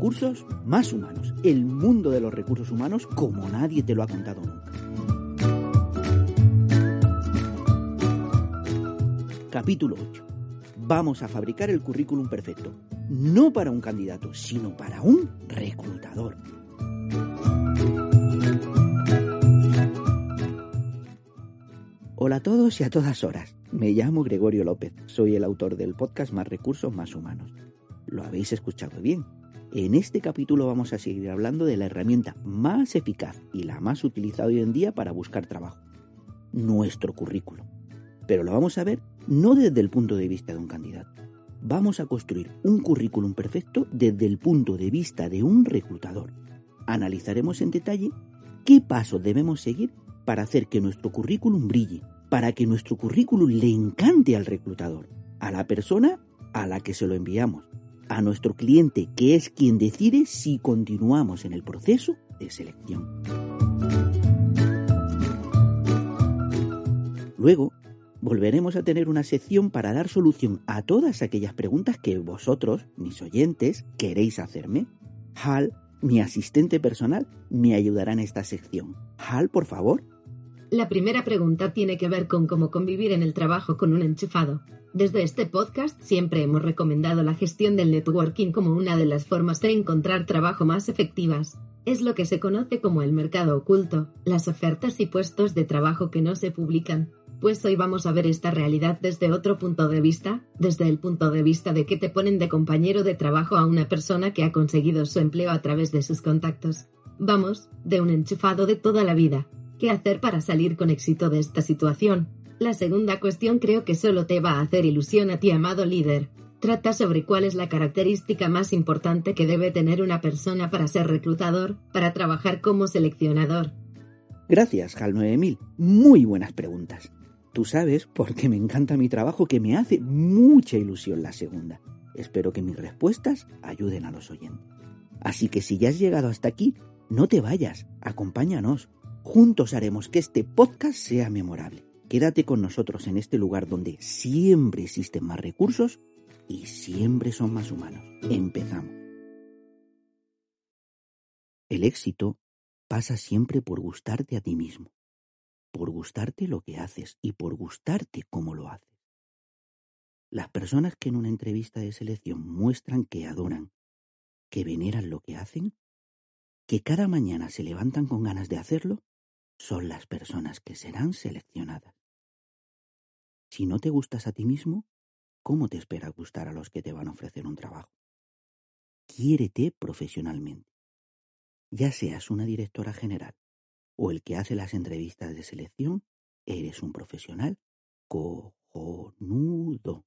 recursos más humanos, el mundo de los recursos humanos como nadie te lo ha contado nunca. Capítulo 8. Vamos a fabricar el currículum perfecto, no para un candidato, sino para un reclutador. Hola a todos y a todas horas. Me llamo Gregorio López, soy el autor del podcast Más Recursos Más Humanos. Lo habéis escuchado bien. En este capítulo vamos a seguir hablando de la herramienta más eficaz y la más utilizada hoy en día para buscar trabajo, nuestro currículum. Pero lo vamos a ver no desde el punto de vista de un candidato. Vamos a construir un currículum perfecto desde el punto de vista de un reclutador. Analizaremos en detalle qué pasos debemos seguir para hacer que nuestro currículum brille, para que nuestro currículum le encante al reclutador, a la persona a la que se lo enviamos, a nuestro cliente, que es quien decide si continuamos en el proceso de selección. Luego, volveremos a tener una sección para dar solución a todas aquellas preguntas que vosotros, mis oyentes, queréis hacerme. Hal, mi asistente personal, me ayudará en esta sección. Hal, por favor. La primera pregunta tiene que ver con cómo convivir en el trabajo con un enchufado. Desde este podcast siempre hemos recomendado la gestión del networking como una de las formas de encontrar trabajo más efectivas. Es lo que se conoce como el mercado oculto, las ofertas y puestos de trabajo que no se publican. Pues hoy vamos a ver esta realidad desde otro punto de vista, desde el punto de vista de que te ponen de compañero de trabajo a una persona que ha conseguido su empleo a través de sus contactos. Vamos, de un enchufado de toda la vida. ¿Qué hacer para salir con éxito de esta situación? La segunda cuestión creo que solo te va a hacer ilusión a ti, amado líder. Trata sobre cuál es la característica más importante que debe tener una persona para ser reclutador, para trabajar como seleccionador. Gracias, Hal 9000. Muy buenas preguntas. Tú sabes, porque me encanta mi trabajo, que me hace mucha ilusión la segunda. Espero que mis respuestas ayuden a los oyentes. Así que si ya has llegado hasta aquí, no te vayas, acompáñanos. Juntos haremos que este podcast sea memorable. Quédate con nosotros en este lugar donde siempre existen más recursos y siempre son más humanos. Empezamos. El éxito pasa siempre por gustarte a ti mismo, por gustarte lo que haces y por gustarte cómo lo haces. Las personas que en una entrevista de selección muestran que adoran, que veneran lo que hacen, que cada mañana se levantan con ganas de hacerlo, son las personas que serán seleccionadas. Si no te gustas a ti mismo, ¿cómo te espera gustar a los que te van a ofrecer un trabajo? Quiérete profesionalmente. Ya seas una directora general o el que hace las entrevistas de selección, eres un profesional cojonudo.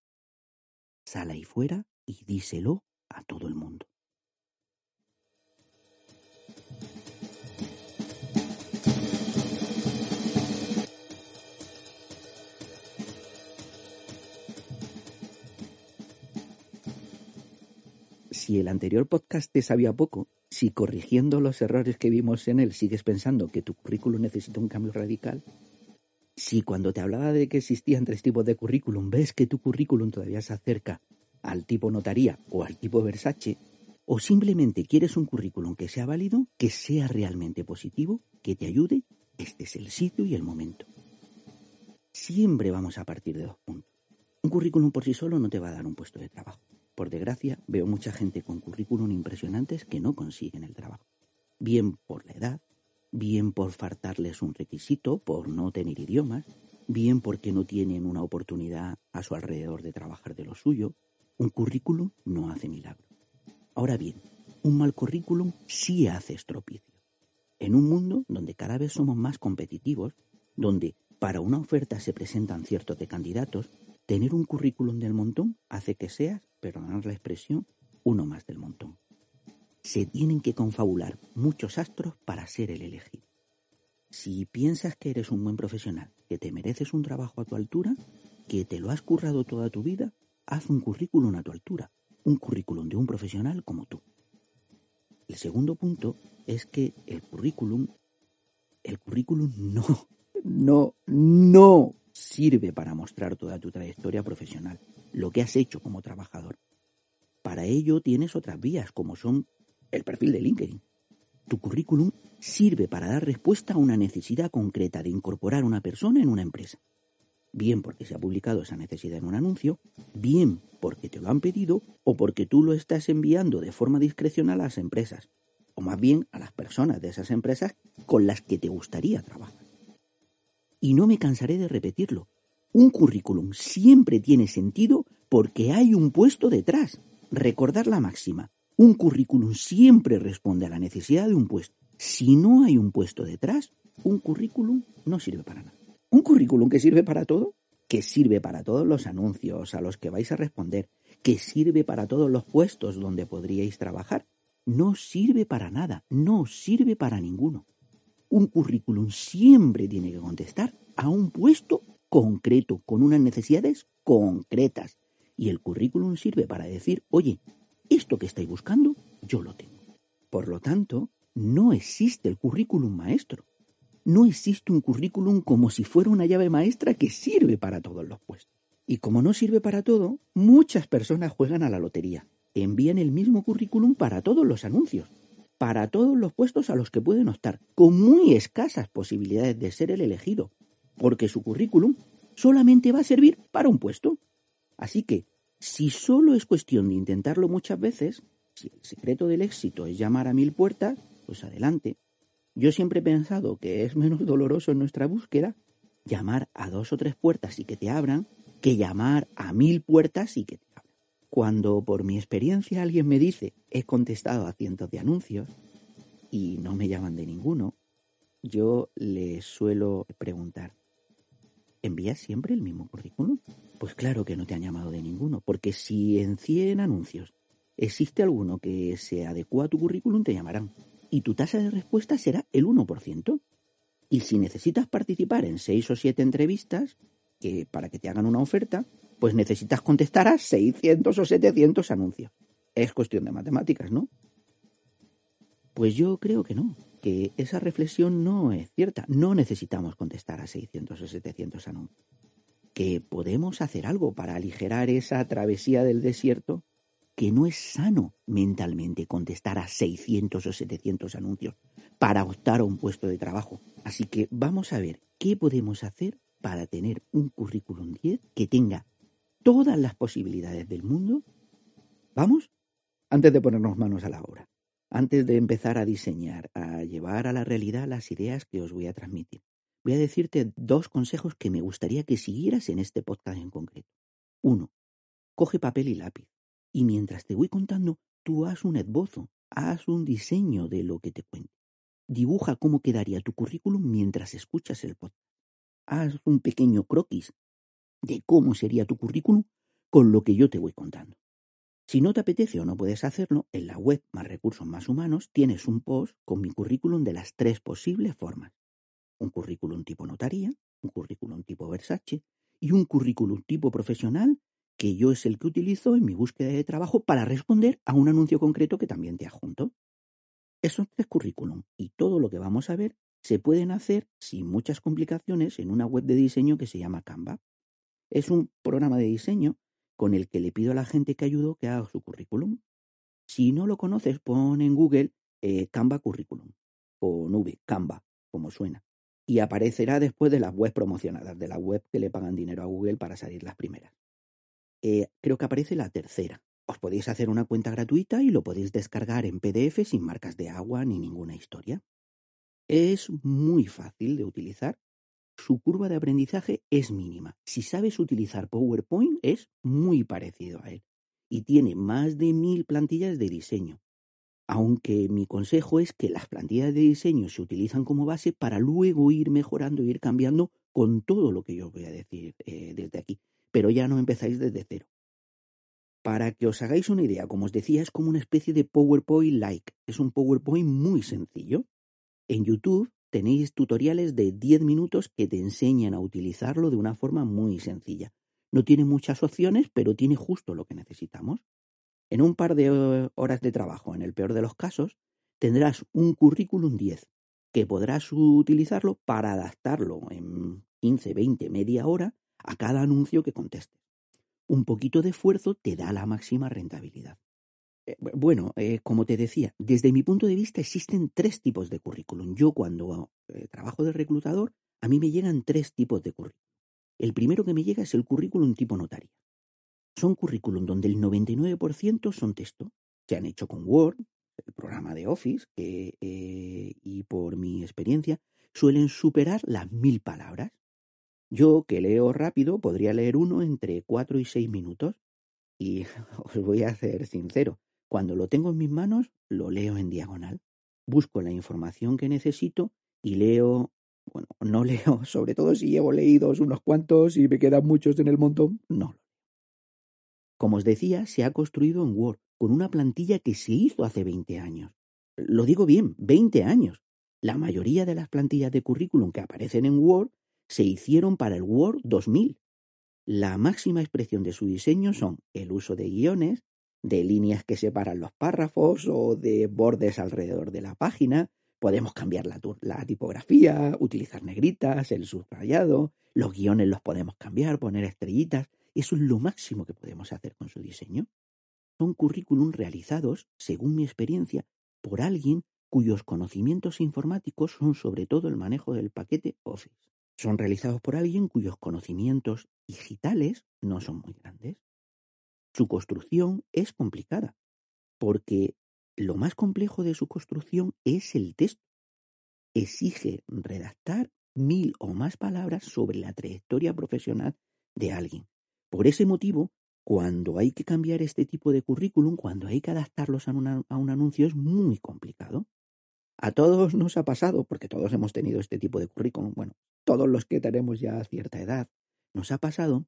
Sal ahí fuera y díselo a todo el mundo. Si el anterior podcast te sabía poco, si corrigiendo los errores que vimos en él sigues pensando que tu currículum necesita un cambio radical, si cuando te hablaba de que existían tres tipos de currículum ves que tu currículum todavía se acerca al tipo notaría o al tipo Versace, o simplemente quieres un currículum que sea válido, que sea realmente positivo, que te ayude, este es el sitio y el momento. Siempre vamos a partir de dos puntos. Un currículum por sí solo no te va a dar un puesto de trabajo. Por desgracia, veo mucha gente con currículum impresionantes que no consiguen el trabajo. Bien por la edad, bien por faltarles un requisito, por no tener idiomas, bien porque no tienen una oportunidad a su alrededor de trabajar de lo suyo. Un currículum no hace milagro. Ahora bien, un mal currículum sí hace estropicio. En un mundo donde cada vez somos más competitivos, donde para una oferta se presentan ciertos de candidatos, tener un currículum del montón hace que seas perdonad la expresión, uno más del montón. Se tienen que confabular muchos astros para ser el elegido. Si piensas que eres un buen profesional, que te mereces un trabajo a tu altura, que te lo has currado toda tu vida, haz un currículum a tu altura, un currículum de un profesional como tú. El segundo punto es que el currículum, el currículum no, no, no sirve para mostrar toda tu trayectoria profesional lo que has hecho como trabajador. Para ello tienes otras vías, como son el perfil de LinkedIn. Tu currículum sirve para dar respuesta a una necesidad concreta de incorporar una persona en una empresa. Bien porque se ha publicado esa necesidad en un anuncio, bien porque te lo han pedido o porque tú lo estás enviando de forma discrecional a las empresas, o más bien a las personas de esas empresas con las que te gustaría trabajar. Y no me cansaré de repetirlo. Un currículum siempre tiene sentido porque hay un puesto detrás. Recordar la máxima. Un currículum siempre responde a la necesidad de un puesto. Si no hay un puesto detrás, un currículum no sirve para nada. Un currículum que sirve para todo, que sirve para todos los anuncios a los que vais a responder, que sirve para todos los puestos donde podríais trabajar, no sirve para nada, no sirve para ninguno. Un currículum siempre tiene que contestar a un puesto concreto, con unas necesidades concretas. Y el currículum sirve para decir, oye, esto que estáis buscando, yo lo tengo. Por lo tanto, no existe el currículum maestro. No existe un currículum como si fuera una llave maestra que sirve para todos los puestos. Y como no sirve para todo, muchas personas juegan a la lotería envían el mismo currículum para todos los anuncios, para todos los puestos a los que pueden optar, con muy escasas posibilidades de ser el elegido, porque su currículum solamente va a servir para un puesto. Así que, si solo es cuestión de intentarlo muchas veces, si el secreto del éxito es llamar a mil puertas, pues adelante. Yo siempre he pensado que es menos doloroso en nuestra búsqueda llamar a dos o tres puertas y que te abran que llamar a mil puertas y que te cuando por mi experiencia alguien me dice he contestado a cientos de anuncios y no me llaman de ninguno, yo le suelo preguntar, ¿envías siempre el mismo currículum? Pues claro que no te han llamado de ninguno, porque si en 100 anuncios existe alguno que se adecua a tu currículum, te llamarán. Y tu tasa de respuesta será el 1%. Y si necesitas participar en 6 o 7 entrevistas, que para que te hagan una oferta, pues necesitas contestar a 600 o 700 anuncios. Es cuestión de matemáticas, ¿no? Pues yo creo que no, que esa reflexión no es cierta. No necesitamos contestar a 600 o 700 anuncios. Que podemos hacer algo para aligerar esa travesía del desierto, que no es sano mentalmente contestar a 600 o 700 anuncios para optar a un puesto de trabajo. Así que vamos a ver qué podemos hacer para tener un currículum 10 que tenga todas las posibilidades del mundo, ¿vamos? Antes de ponernos manos a la obra, antes de empezar a diseñar, a llevar a la realidad las ideas que os voy a transmitir, voy a decirte dos consejos que me gustaría que siguieras en este podcast en concreto. Uno, coge papel y lápiz y mientras te voy contando, tú haz un esbozo, haz un diseño de lo que te cuento. Dibuja cómo quedaría tu currículum mientras escuchas el podcast. Haz un pequeño croquis de cómo sería tu currículum con lo que yo te voy contando. Si no te apetece o no puedes hacerlo, en la web Más Recursos Más Humanos tienes un post con mi currículum de las tres posibles formas. Un currículum tipo notaría, un currículum tipo Versace y un currículum tipo profesional que yo es el que utilizo en mi búsqueda de trabajo para responder a un anuncio concreto que también te adjunto. Esos tres currículum y todo lo que vamos a ver se pueden hacer sin muchas complicaciones en una web de diseño que se llama Canva. Es un programa de diseño con el que le pido a la gente que ayudo que haga su currículum. Si no lo conoces, pon en Google eh, Canva Curriculum, con V, Canva, como suena. Y aparecerá después de las webs promocionadas, de la web que le pagan dinero a Google para salir las primeras. Eh, creo que aparece la tercera. Os podéis hacer una cuenta gratuita y lo podéis descargar en PDF sin marcas de agua ni ninguna historia. Es muy fácil de utilizar su curva de aprendizaje es mínima. Si sabes utilizar PowerPoint es muy parecido a él y tiene más de mil plantillas de diseño. Aunque mi consejo es que las plantillas de diseño se utilizan como base para luego ir mejorando e ir cambiando con todo lo que yo voy a decir eh, desde aquí. Pero ya no empezáis desde cero. Para que os hagáis una idea, como os decía, es como una especie de PowerPoint like. Es un PowerPoint muy sencillo. En YouTube tenéis tutoriales de 10 minutos que te enseñan a utilizarlo de una forma muy sencilla. No tiene muchas opciones, pero tiene justo lo que necesitamos. En un par de eh, horas de trabajo, en el peor de los casos, tendrás un currículum 10 que podrás utilizarlo para adaptarlo en 15, 20, media hora a cada anuncio que contestes. Un poquito de esfuerzo te da la máxima rentabilidad. Eh, bueno, eh, como te decía, desde mi punto de vista existen tres tipos de currículum. Yo cuando eh, trabajo de reclutador, a mí me llegan tres tipos de currículum. El primero que me llega es el currículum tipo notaria. Son currículum donde el 99% son texto. Se han hecho con Word, el programa de Office, que, y por mi experiencia, suelen superar las mil palabras. Yo, que leo rápido, podría leer uno entre cuatro y seis minutos. Y os voy a ser sincero, cuando lo tengo en mis manos, lo leo en diagonal. Busco la información que necesito y leo, bueno, no leo, sobre todo si llevo leídos unos cuantos y me quedan muchos en el montón, no. Como os decía, se ha construido en Word, con una plantilla que se hizo hace 20 años. Lo digo bien, 20 años. La mayoría de las plantillas de currículum que aparecen en Word se hicieron para el Word 2000. La máxima expresión de su diseño son el uso de guiones, de líneas que separan los párrafos o de bordes alrededor de la página. Podemos cambiar la, tipografía, utilizar negritas, el subrayado, los guiones los podemos cambiar, poner estrellitas. Eso es lo máximo que podemos hacer con su diseño. Son currículum realizados, según mi experiencia, por alguien cuyos conocimientos informáticos son sobre todo el manejo del paquete Office. Son realizados por alguien cuyos conocimientos digitales no son muy grandes. Su construcción es complicada, porque lo más complejo de su construcción es el texto. Exige redactar mil o más palabras sobre la trayectoria profesional de alguien. Por ese motivo, cuando hay que cambiar este tipo de currículum, cuando hay que adaptarlos a, un anuncio, es muy complicado. A todos nos ha pasado, porque todos hemos tenido este tipo de currículum, bueno, todos los que tenemos ya cierta edad, nos ha pasado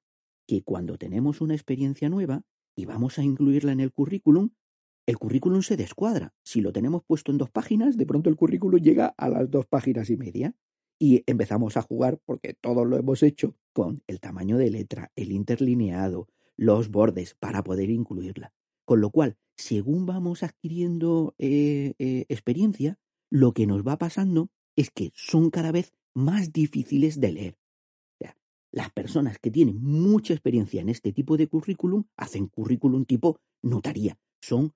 que cuando tenemos una experiencia nueva, y vamos a incluirla en el currículum, el currículum se descuadra. Si lo tenemos puesto en dos páginas, de pronto el currículum llega a las dos páginas y media. Y empezamos a jugar, porque todos lo hemos hecho, con el tamaño de letra, el interlineado, los bordes, para poder incluirla. Con lo cual, según vamos adquiriendo eh, eh, experiencia, lo que nos va pasando es que son cada vez más difíciles de leer. Las personas que tienen mucha experiencia en este tipo de currículum hacen currículum tipo notaría. Son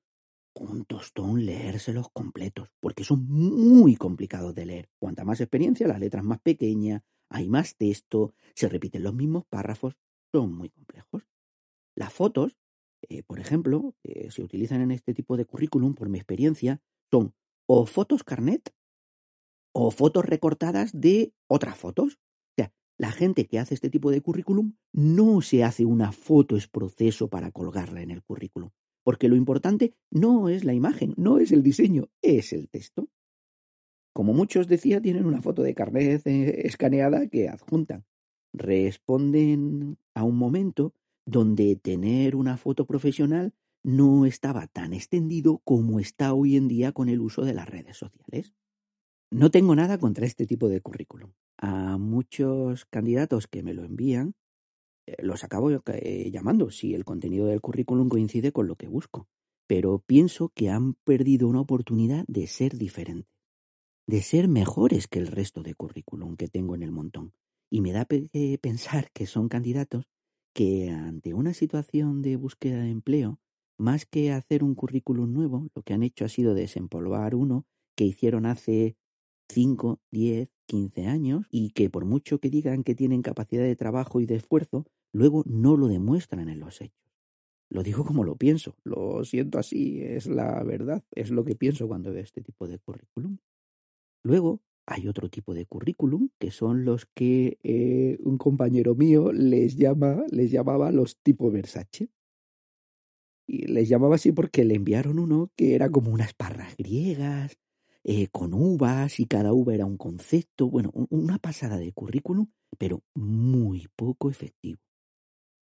un tostón leérselos completos, porque son muy complicados de leer. Cuanta más experiencia, las letras más pequeñas, hay más texto, se repiten los mismos párrafos, son muy complejos. Las fotos, eh, por ejemplo, que se utilizan en este tipo de currículum, por mi experiencia, son o fotos carnet o fotos recortadas de otras fotos. La gente que hace este tipo de currículum no se hace una foto es proceso para colgarla en el currículum, porque lo importante no es la imagen, no es el diseño, es el texto. Como muchos decía, tienen una foto de carnet eh, escaneada que adjuntan. Responden a un momento donde tener una foto profesional no estaba tan extendido como está hoy en día con el uso de las redes sociales. No tengo nada contra este tipo de currículum a muchos candidatos que me lo envían, eh, los acabo eh, llamando si el contenido del currículum coincide con lo que busco. Pero pienso que han perdido una oportunidad de ser diferentes, de ser mejores que el resto de currículum que tengo en el montón. Y me da que pensar que son candidatos que ante una situación de búsqueda de empleo, más que hacer un currículum nuevo, lo que han hecho ha sido desempolvar uno que hicieron hace 5, 10, 15 años y que por mucho que digan que tienen capacidad de trabajo y de esfuerzo, luego no lo demuestran en los hechos. Lo digo como lo pienso, lo siento así, es la verdad, es lo que pienso cuando veo este tipo de currículum. Luego hay otro tipo de currículum que son los que eh, un compañero mío les llama, les llamaba los tipo Versace. Y les llamaba así porque le enviaron uno que era como unas parras griegas, eh, con uvas y cada uva era un concepto, bueno, una pasada de currículum, pero muy poco efectivo.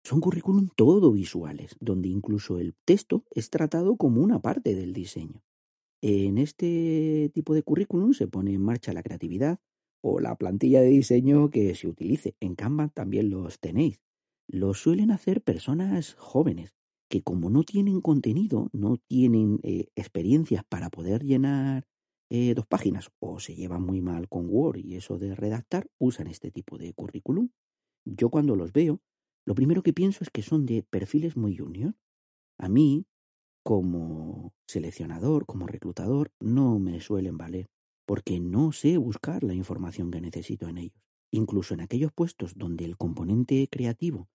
Son currículum todo visuales, donde incluso el texto es tratado como una parte del diseño. En este tipo de currículum se pone en marcha la creatividad o la plantilla de diseño que se utilice. En Canva también los tenéis. Los suelen hacer personas jóvenes que como no tienen contenido, no tienen eh, experiencias para poder llenar eh, dos páginas o se llevan muy mal con Word y eso de redactar, usan este tipo de currículum. Yo cuando los veo, lo primero que pienso es que son de perfiles muy junior. A mí, como seleccionador, como reclutador, no me suelen valer, porque no sé buscar la información que necesito en ellos. Incluso en aquellos puestos donde el componente creativo,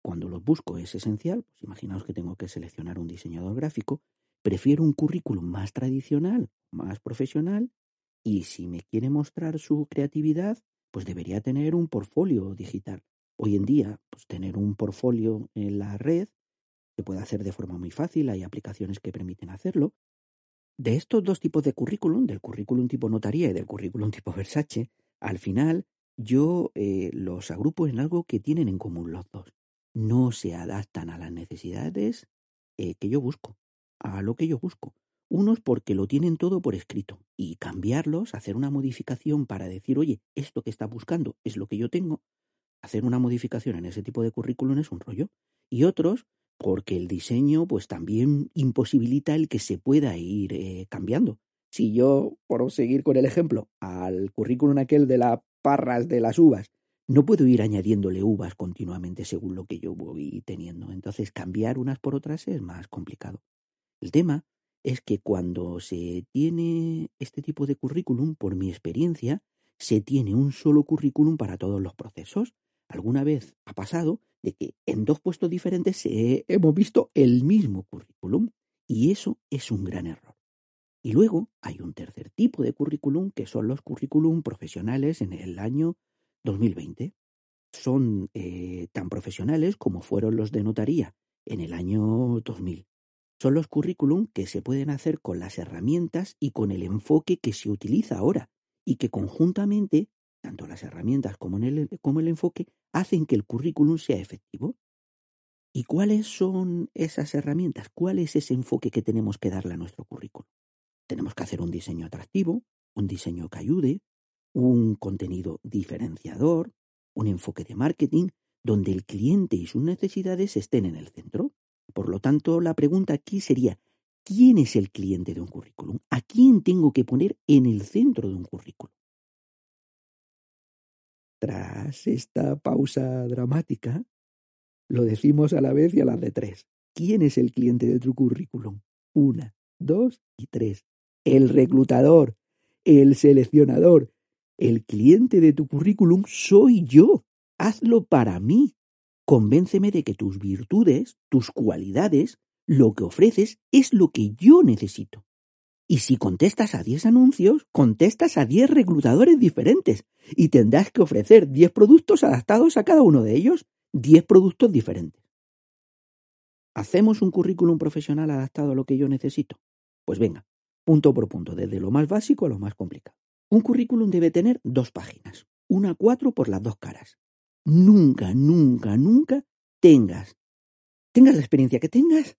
cuando los busco, es esencial, pues imaginaos que tengo que seleccionar un diseñador gráfico, prefiero un currículum más tradicional, más profesional, y si me quiere mostrar su creatividad, pues debería tener un portfolio digital. Hoy en día, pues tener un portfolio en la red se puede hacer de forma muy fácil, hay aplicaciones que permiten hacerlo. De estos dos tipos de currículum, del currículum tipo notaría y del currículum tipo Versace, al final yo eh, los agrupo en algo que tienen en común los dos. No se adaptan a las necesidades eh, que yo busco, a lo que yo busco. Unos porque lo tienen todo por escrito y cambiarlos, hacer una modificación para decir, oye, esto que está buscando es lo que yo tengo, hacer una modificación en ese tipo de currículum es un rollo. Y otros porque el diseño pues también imposibilita el que se pueda ir eh, cambiando. Si yo, por seguir con el ejemplo, al currículum aquel de las parras de las uvas, no puedo ir añadiéndole uvas continuamente según lo que yo voy teniendo. Entonces cambiar unas por otras es más complicado. El tema es que cuando se tiene este tipo de currículum, por mi experiencia, se tiene un solo currículum para todos los procesos. Alguna vez ha pasado de que en dos puestos diferentes hemos visto el mismo currículum y eso es un gran error. Y luego hay un tercer tipo de currículum que son los currículum profesionales en el año 2020. Son eh, tan profesionales como fueron los de notaría en el año 2000. Son los currículum que se pueden hacer con las herramientas y con el enfoque que se utiliza ahora y que conjuntamente tanto las herramientas como, el, como el enfoque, hacen que el currículum sea efectivo. ¿Y cuáles son esas herramientas? ¿Cuál es ese enfoque que tenemos que darle a nuestro currículum? Tenemos que hacer un diseño atractivo, un diseño que ayude, un contenido diferenciador, un enfoque de marketing, donde el cliente y sus necesidades estén en el centro. Por lo tanto, la pregunta aquí sería, ¿quién es el cliente de un currículum? ¿A quién tengo que poner en el centro de un currículum? Tras esta pausa dramática, lo decimos a la vez y a las de tres. ¿Quién es el cliente de tu currículum? Una, dos y tres. El reclutador, el seleccionador. El cliente de tu currículum soy yo. Hazlo para mí. Convénceme de que tus virtudes, tus cualidades, lo que ofreces es lo que yo necesito. Y si contestas a 10 anuncios, contestas a 10 reclutadores diferentes y tendrás que ofrecer 10 productos adaptados a cada uno de ellos, 10 productos diferentes. ¿Hacemos un currículum profesional adaptado a lo que yo necesito? Pues venga, punto por punto, desde lo más básico a lo más complicado. Un currículum debe tener dos páginas, una cuatro por las dos caras. Nunca, nunca, nunca tengas, tengas la experiencia que tengas,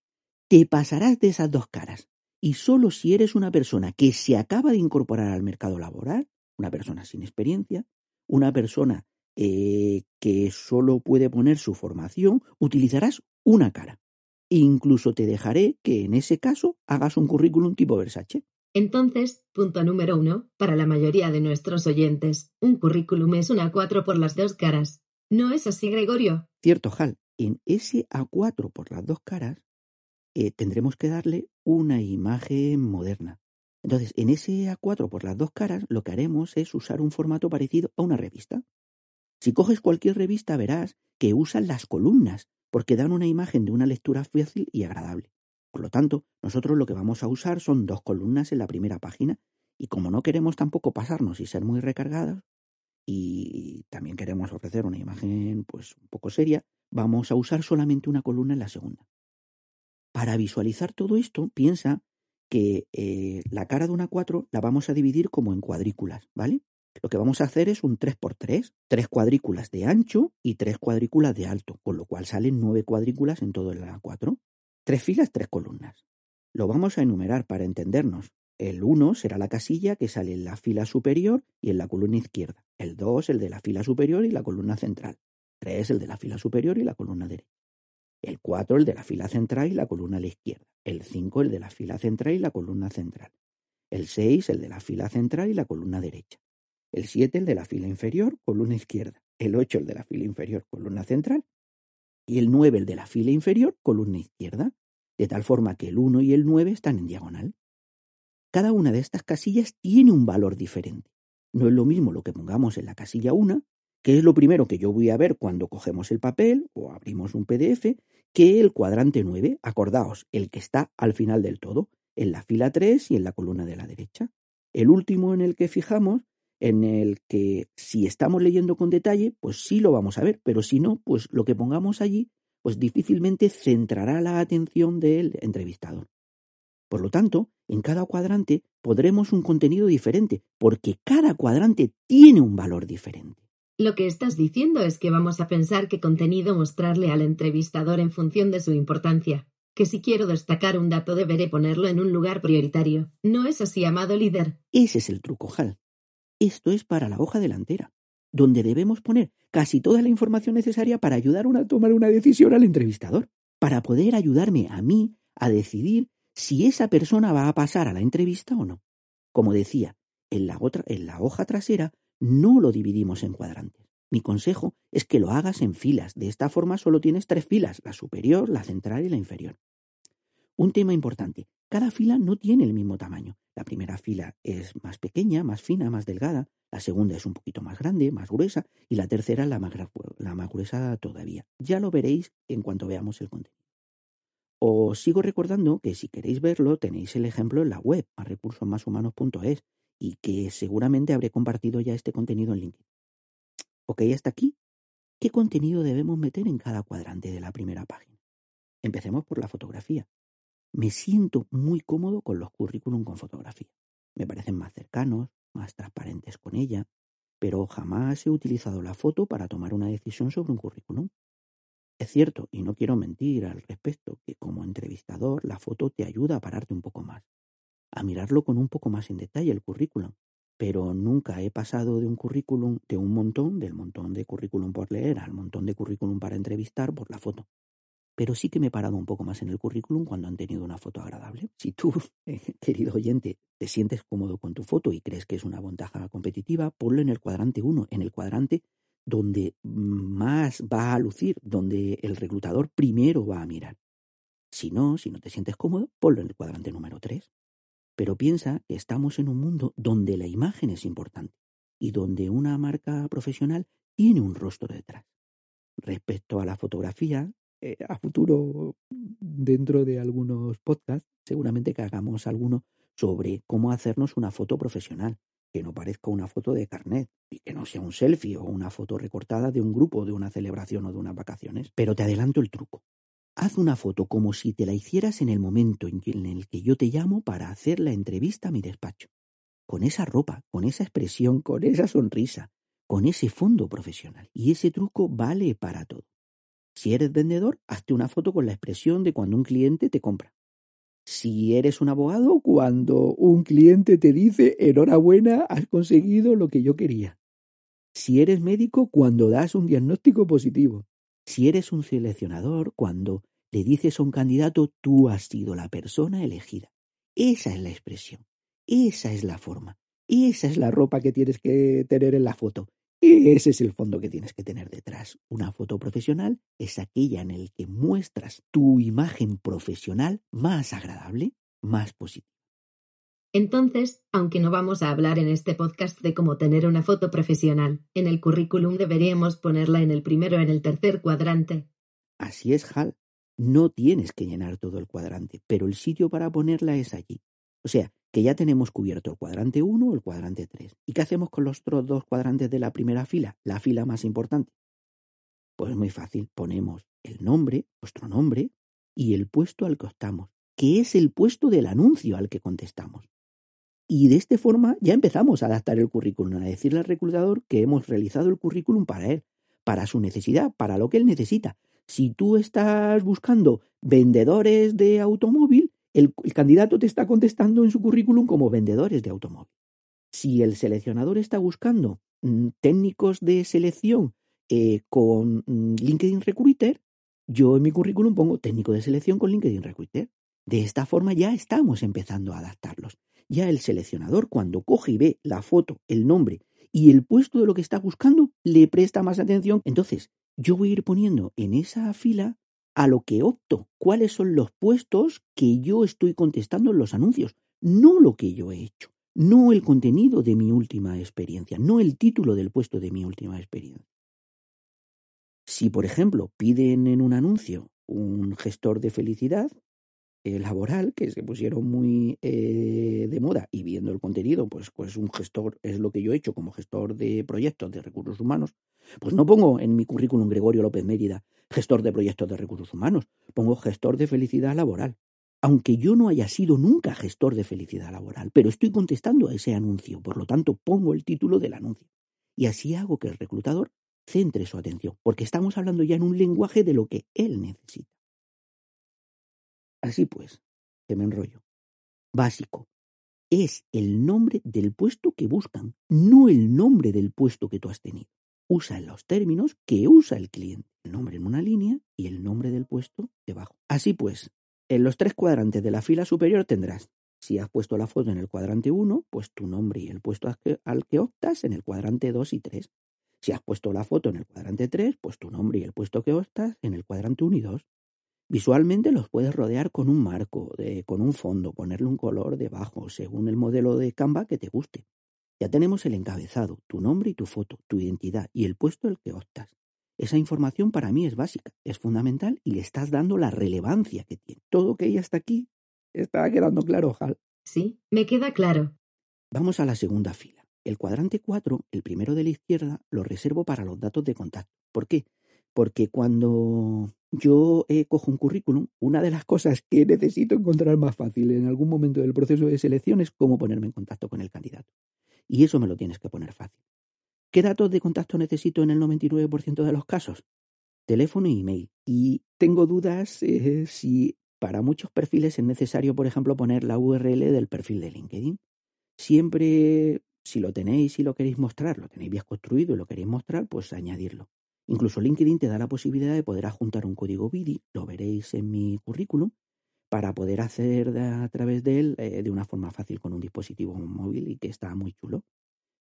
te pasarás de esas dos caras y solo si eres una persona que se acaba de incorporar al mercado laboral, una persona sin experiencia, una persona eh, que solo puede poner su formación, utilizarás una cara. Incluso te dejaré que en ese caso hagas un currículum tipo Versace. Entonces, punto número uno, para la mayoría de nuestros oyentes, un currículum es una A4 por las dos caras. ¿No es así, Gregorio? Cierto, Hal. En ese A4 por las dos caras eh, tendremos que darle una imagen moderna. Entonces, en ese A4 por las dos caras, lo que haremos es usar un formato parecido a una revista. Si coges cualquier revista, verás que usan las columnas, porque dan una imagen de una lectura fácil y agradable. Por lo tanto, nosotros lo que vamos a usar son dos columnas en la primera página, y como no queremos tampoco pasarnos y ser muy recargadas, y también queremos ofrecer una imagen pues un poco seria, vamos a usar solamente una columna en la segunda. Para visualizar todo esto, piensa que eh, la cara de una 4 la vamos a dividir como en cuadrículas, ¿vale? Lo que vamos a hacer es un 3x3, tres cuadrículas de ancho y tres cuadrículas de alto, con lo cual salen nueve cuadrículas en todo el A4. Tres filas, tres columnas. Lo vamos a enumerar para entendernos. El 1 será la casilla que sale en la fila superior y en la columna izquierda. El 2 el de la fila superior y la columna central. 3 el de la fila superior y la columna derecha. El 4 el de la fila central y la columna a la izquierda. El 5 el de la fila central y la columna central. El 6 el de la fila central y la columna derecha. El 7 el de la fila inferior, columna izquierda. El 8 el de la fila inferior, columna central. Y el 9 el de la fila inferior, columna izquierda. de tal forma que el 1 y el 9 están en diagonal. Cada una de estas casillas tiene un valor diferente. No es lo mismo lo que pongamos en la casilla 1, que es lo primero que yo voy a ver cuando cogemos el papel o abrimos un PDF, que el cuadrante 9, acordaos, el que está al final del todo, en la fila 3 y en la columna de la derecha. El último en el que fijamos, en el que si estamos leyendo con detalle, pues sí lo vamos a ver, pero si no, pues lo que pongamos allí, pues difícilmente centrará la atención del entrevistador. Por lo tanto, en cada cuadrante podremos un contenido diferente, porque cada cuadrante tiene un valor diferente. Lo que estás diciendo es que vamos a pensar qué contenido mostrarle al entrevistador en función de su importancia. Que si quiero destacar un dato deberé ponerlo en un lugar prioritario. ¿No es así, amado líder? Ese es el truco, Hal. Esto es para la hoja delantera, donde debemos poner casi toda la información necesaria para ayudar a tomar una decisión al entrevistador, para poder ayudarme a mí a decidir si esa persona va a pasar a la entrevista o no. Como decía, en la, otra, en la hoja trasera no lo dividimos en cuadrantes. Mi consejo es que lo hagas en filas. De esta forma solo tienes tres filas, la superior, la central y la inferior. Un tema importante. Cada fila no tiene el mismo tamaño. La primera fila es más pequeña, más fina, más delgada. La segunda es un poquito más grande, más gruesa. Y la tercera la más, la más gruesa todavía. Ya lo veréis en cuanto veamos el contenido. Os sigo recordando que si queréis verlo tenéis el ejemplo en la web, a recursosmashumanos.es, y que seguramente habré compartido ya este contenido en LinkedIn. Ok, hasta aquí. ¿Qué contenido debemos meter en cada cuadrante de la primera página? Empecemos por la fotografía. Me siento muy cómodo con los currículum con fotografía. Me parecen más cercanos, más transparentes con ella, pero jamás he utilizado la foto para tomar una decisión sobre un currículum. Es cierto, y no quiero mentir al respecto, que como entrevistador la foto te ayuda a pararte un poco más, a mirarlo con un poco más en detalle el currículum, pero nunca he pasado de un currículum, de un montón, del montón de currículum por leer al montón de currículum para entrevistar por la foto. Pero sí que me he parado un poco más en el currículum cuando han tenido una foto agradable. Si tú, eh, querido oyente, te sientes cómodo con tu foto y crees que es una ventaja competitiva, ponlo en el cuadrante 1, en el cuadrante donde más va a lucir, donde el reclutador primero va a mirar. Si no, si no te sientes cómodo, ponlo en el cuadrante número 3. Pero piensa que estamos en un mundo donde la imagen es importante y donde una marca profesional tiene un rostro detrás. Respecto a la fotografía, eh, a futuro, dentro de algunos podcasts, seguramente que hagamos alguno sobre cómo hacernos una foto profesional, que no parezca una foto de carnet y que no sea un selfie o una foto recortada de un grupo, de una celebración o de unas vacaciones. Pero te adelanto el truco. Haz una foto como si te la hicieras en el momento en el que yo te llamo para hacer la entrevista a mi despacho. Con esa ropa, con esa expresión, con esa sonrisa, con ese fondo profesional. Y ese truco vale para todo. Si eres vendedor, hazte una foto con la expresión de cuando un cliente te compra. Si eres un abogado, cuando un cliente te dice enhorabuena, has conseguido lo que yo quería. Si eres médico, cuando das un diagnóstico positivo. Si eres un seleccionador, cuando le dices a un candidato tú has sido la persona elegida. Esa es la expresión, esa es la forma, esa es la ropa que tienes que tener en la foto. Ese es el fondo que tienes que tener detrás. Una foto profesional es aquella en la que muestras tu imagen profesional más agradable, más positiva. Entonces, aunque no vamos a hablar en este podcast de cómo tener una foto profesional, en el currículum deberíamos ponerla en el primero o en el tercer cuadrante. Así es, Hal. No tienes que llenar todo el cuadrante, pero el sitio para ponerla es allí. O sea, que ya tenemos cubierto el cuadrante 1 o el cuadrante 3. ¿Y qué hacemos con los otros dos cuadrantes de la primera fila, la fila más importante? Pues muy fácil, ponemos el nombre, vuestro nombre, y el puesto al que estamos, que es el puesto del anuncio al que contestamos. Y de esta forma ya empezamos a adaptar el currículum, a decirle al reclutador que hemos realizado el currículum para él, para su necesidad, para lo que él necesita. Si tú estás buscando vendedores de automóvil, el, candidato te está contestando en su currículum como vendedores de automóvil. Si el seleccionador está buscando mm, técnicos de selección eh, con mm, LinkedIn Recruiter, yo en mi currículum pongo técnico de selección con LinkedIn Recruiter. De esta forma ya estamos empezando a adaptarlos. Ya el seleccionador, cuando coge y ve la foto, el nombre y el puesto de lo que está buscando, le presta más atención. Entonces, yo voy a ir poniendo en esa fila a lo que opto, cuáles son los puestos que yo estoy contestando en los anuncios, no lo que yo he hecho, no el contenido de mi última experiencia, no el título del puesto de mi última experiencia. Si, por ejemplo, piden en un anuncio un gestor de felicidad, eh, laboral que se pusieron muy eh, de moda y viendo el contenido, pues, pues un gestor es lo que yo he hecho como gestor de proyectos de recursos humanos, pues no pongo en mi currículum Gregorio López Mérida gestor de proyectos de recursos humanos, pongo gestor de felicidad laboral. Aunque yo no haya sido nunca gestor de felicidad laboral, pero estoy contestando a ese anuncio, por lo tanto pongo el título del anuncio. Y así hago que el reclutador centre su atención, porque estamos hablando ya en un lenguaje de lo que él necesita. Así pues, que me enrollo. Básico. Es el nombre del puesto que buscan, no el nombre del puesto que tú has tenido. Usa los términos que usa el cliente. El nombre en una línea y el nombre del puesto debajo. Así pues, en los tres cuadrantes de la fila superior tendrás, si has puesto la foto en el cuadrante 1, pues tu nombre y el puesto al que optas en el cuadrante 2 y 3. Si has puesto la foto en el cuadrante 3, pues tu nombre y el puesto que optas en el cuadrante 1 y 2. Visualmente los puedes rodear con un marco, con un fondo, ponerle un color debajo, según el modelo de Canva que te guste. Ya tenemos el encabezado, tu nombre y tu foto, tu identidad y el puesto al que optas. Esa información para mí es básica, es fundamental y le estás dando la relevancia que tiene. Todo que hay hasta aquí está quedando claro, Hal. Sí, me queda claro. Vamos a la segunda fila. El cuadrante 4, el primero de la izquierda, lo reservo para los datos de contacto. ¿Por qué? Porque cuando yo eh, cojo un currículum, una de las cosas que necesito encontrar más fácil en algún momento del proceso de selección es cómo ponerme en contacto con el candidato. Y eso me lo tienes que poner fácil. ¿Qué datos de contacto necesito en el 99% de los casos? Teléfono y email. Y tengo dudas eh, si para muchos perfiles es necesario, por ejemplo, poner la URL del perfil de LinkedIn. Siempre, si lo tenéis y lo queréis mostrar, lo tenéis bien construido y lo queréis mostrar, pues añadirlo. Incluso LinkedIn te da la posibilidad de poder adjuntar un código BIDI, lo veréis en mi currículum, para poder hacer a través de él eh, de una forma fácil con un dispositivo móvil y que está muy chulo.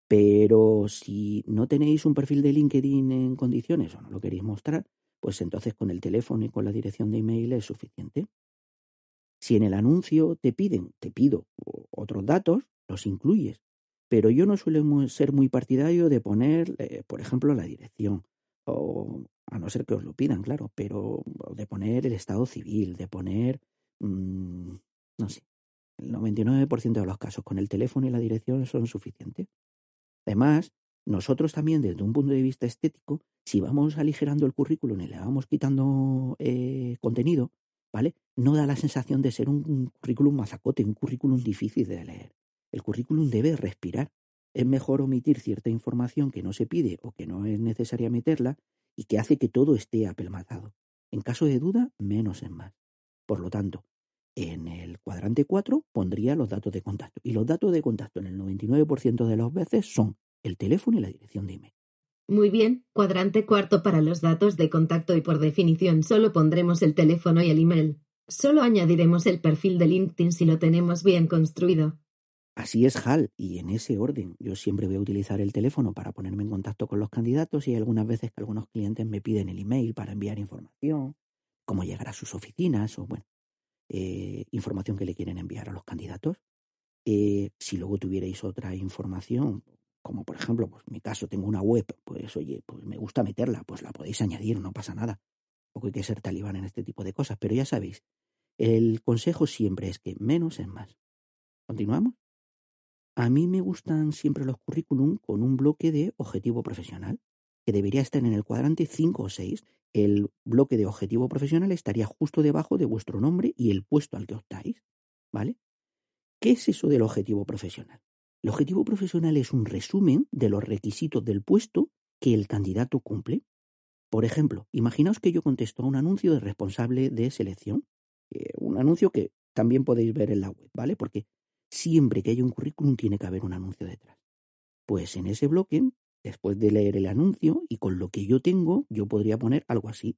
Pero si no tenéis un perfil de LinkedIn en condiciones o no lo queréis mostrar, pues entonces con el teléfono y con la dirección de email es suficiente. Si en el anuncio te piden, te pido otros datos, los incluyes. Pero yo no suelo ser muy partidario de poner, eh, por ejemplo, la dirección o a no ser que os lo pidan, claro, pero de poner el estado civil, de poner, mmm, no sé, el 99% de los casos con el teléfono y la dirección son suficientes. Además, nosotros también desde un punto de vista estético, si vamos aligerando el currículum y le vamos quitando eh, contenido, ¿vale? No da la sensación de ser un currículum mazacote, un currículum difícil de leer. El currículum debe respirar es mejor omitir cierta información que no se pide o que no es necesaria meterla y que hace que todo esté apelmazado. En caso de duda, menos es más. Por lo tanto, en el cuadrante 4 pondría los datos de contacto. Y los datos de contacto en el 99% de las veces son el teléfono y la dirección de email. Muy bien, cuadrante cuarto para los datos de contacto y por definición solo pondremos el teléfono y el email. Solo añadiremos el perfil de LinkedIn si lo tenemos bien construido. Así es HAL y en ese orden. Yo siempre voy a utilizar el teléfono para ponerme en contacto con los candidatos y algunas veces que algunos clientes me piden el email para enviar información, cómo llegar a sus oficinas o, bueno, eh, información que le quieren enviar a los candidatos. Eh, si luego tuvierais otra información, como por ejemplo, pues en mi caso tengo una web, pues oye, pues me gusta meterla, pues la podéis añadir, no pasa nada. Poco hay que ser talibán en este tipo de cosas, pero ya sabéis, el consejo siempre es que menos es más. ¿Continuamos? A mí me gustan siempre los currículum con un bloque de objetivo profesional, que debería estar en el cuadrante 5 o 6. El bloque de objetivo profesional estaría justo debajo de vuestro nombre y el puesto al que optáis. ¿Vale? ¿Qué es eso del objetivo profesional? El objetivo profesional es un resumen de los requisitos del puesto que el candidato cumple. Por ejemplo, imaginaos que yo contesto a un anuncio de responsable de selección, eh, un anuncio que también podéis ver en la web, ¿vale? Porque siempre que haya un currículum tiene que haber un anuncio detrás. Pues en ese bloque, después de leer el anuncio y con lo que yo tengo, yo podría poner algo así.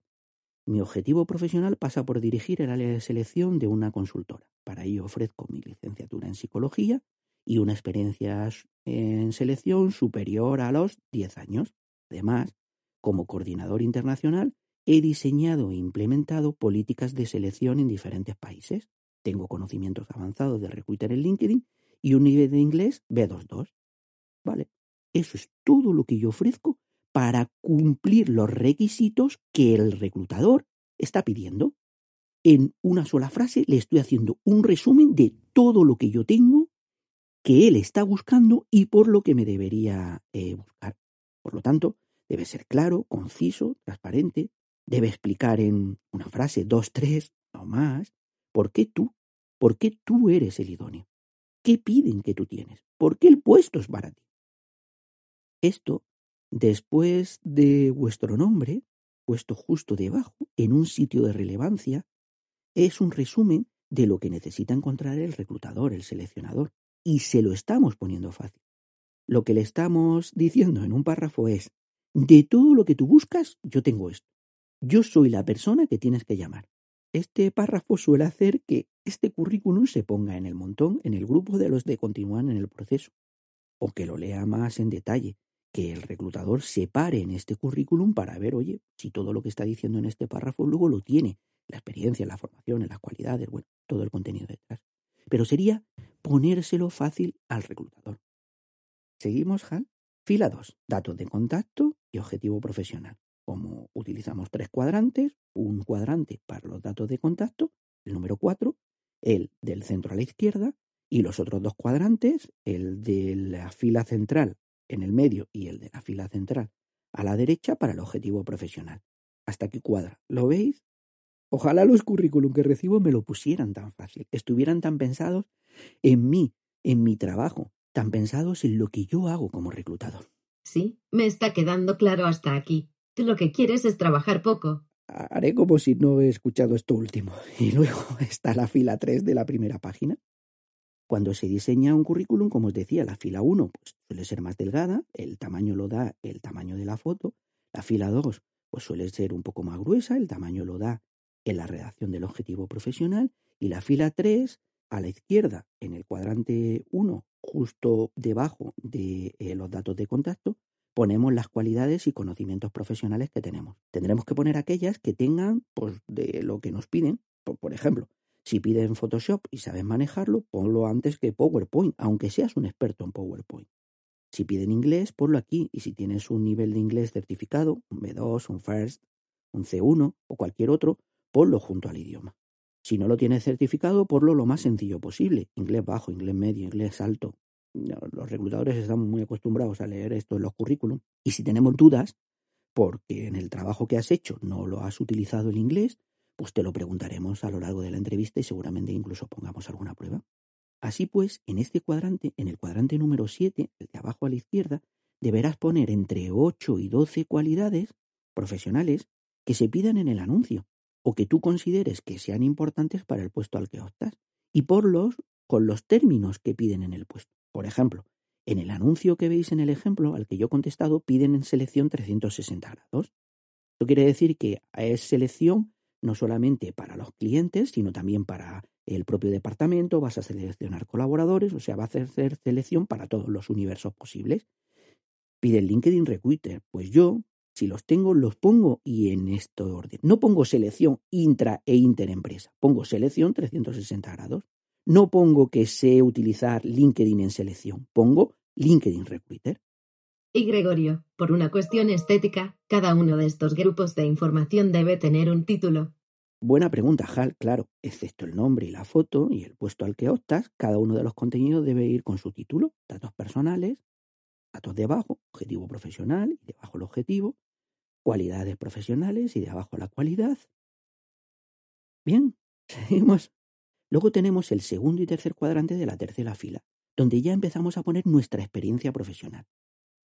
Mi objetivo profesional pasa por dirigir el área de selección de una consultora. Para ello ofrezco mi licenciatura en psicología y una experiencia en selección superior a los 10 años. Además, como coordinador internacional, he diseñado e implementado políticas de selección en diferentes países. Tengo conocimientos avanzados de recruiter en LinkedIn y un nivel de inglés B22. ¿Vale? Eso es todo lo que yo ofrezco para cumplir los requisitos que el reclutador está pidiendo. En una sola frase le estoy haciendo un resumen de todo lo que yo tengo, que él está buscando y por lo que me debería eh, buscar. Por lo tanto, debe ser claro, conciso, transparente, debe explicar en una frase, dos, tres, no más, por qué tú, por qué tú eres el idóneo, qué piden que tú tienes, por qué el puesto es para ti. Esto Después de vuestro nombre, puesto justo debajo, en un sitio de relevancia, es un resumen de lo que necesita encontrar el reclutador, el seleccionador. Y se lo estamos poniendo fácil. Lo que le estamos diciendo en un párrafo es, de todo lo que tú buscas, yo tengo esto. Yo soy la persona que tienes que llamar. Este párrafo suele hacer que este currículum se ponga en el montón, en el grupo de los de continuar en el proceso, o que lo lea más en detalle, que el reclutador se pare en este currículum para ver, oye, si todo lo que está diciendo en este párrafo luego lo tiene, la experiencia, la formación, las cualidades, bueno, todo el contenido detrás. Pero sería ponérselo fácil al reclutador. Seguimos, Hal. Fila 2. Datos de contacto y objetivo profesional. Como utilizamos tres cuadrantes, un cuadrante para los datos de contacto, el número 4, el del centro a la izquierda, y los otros dos cuadrantes, el de la fila central en el medio y el de la fila central a la derecha para el objetivo profesional. Hasta que cuadra. ¿Lo veis? Ojalá los currículum que recibo me lo pusieran tan fácil, estuvieran tan pensados en mí, en mi trabajo, tan pensados en lo que yo hago como reclutador. Sí, me está quedando claro hasta aquí. Lo que quieres es trabajar poco. Haré como si no he escuchado esto último. Y luego está la fila 3 de la primera página, cuando se diseña un currículum, como os decía, la fila 1 pues, suele ser más delgada, el tamaño lo da el tamaño de la foto. La fila 2 pues, suele ser un poco más gruesa, el tamaño lo da en la redacción del objetivo profesional. Y la fila 3, a la izquierda, en el cuadrante 1, justo debajo de eh, los datos de contacto, ponemos las cualidades y conocimientos profesionales que tenemos. Tendremos que poner aquellas que tengan pues, de lo que nos piden. por ejemplo, si piden Photoshop y sabes manejarlo, ponlo antes que PowerPoint, aunque seas un experto en PowerPoint. Si piden inglés, ponlo aquí. Y si tienes un nivel de inglés certificado, un B2, un First, un C1 o cualquier otro, ponlo junto al idioma. Si no lo tienes certificado, ponlo lo más sencillo posible. Inglés bajo, inglés medio, inglés alto. Los reclutadores están muy acostumbrados a leer esto en los currículum. Y si tenemos dudas, porque en el trabajo que has hecho no lo has utilizado el inglés, pues te lo preguntaremos a lo largo de la entrevista y seguramente incluso pongamos alguna prueba. Así pues, en este cuadrante, en el cuadrante número 7, el de abajo a la izquierda, deberás poner entre 8 y 12 cualidades profesionales que se pidan en el anuncio o que tú consideres que sean importantes para el puesto al que optas y por los con los términos que piden en el puesto. Por ejemplo, en el anuncio que veis en el ejemplo al que yo he contestado piden en selección 360 grados. Esto quiere decir que es selección no solamente para los clientes, sino también para el propio departamento, vas a seleccionar colaboradores, o sea, vas a hacer selección para todos los universos posibles. Pide LinkedIn Recruiter, pues yo, si los tengo, los pongo y en este orden. No pongo selección intra e interempresa, pongo selección 360 grados. No pongo que sé utilizar LinkedIn en selección, pongo LinkedIn Recruiter. Y Gregorio, por una cuestión estética, cada uno de estos grupos de información debe tener un título. Buena pregunta, Hal, claro. Excepto el nombre y la foto y el puesto al que optas, cada uno de los contenidos debe ir con su título, datos personales, datos de abajo, objetivo profesional y debajo el objetivo, cualidades profesionales y de abajo la cualidad. Bien, seguimos. Luego tenemos el segundo y tercer cuadrante de la tercera fila, donde ya empezamos a poner nuestra experiencia profesional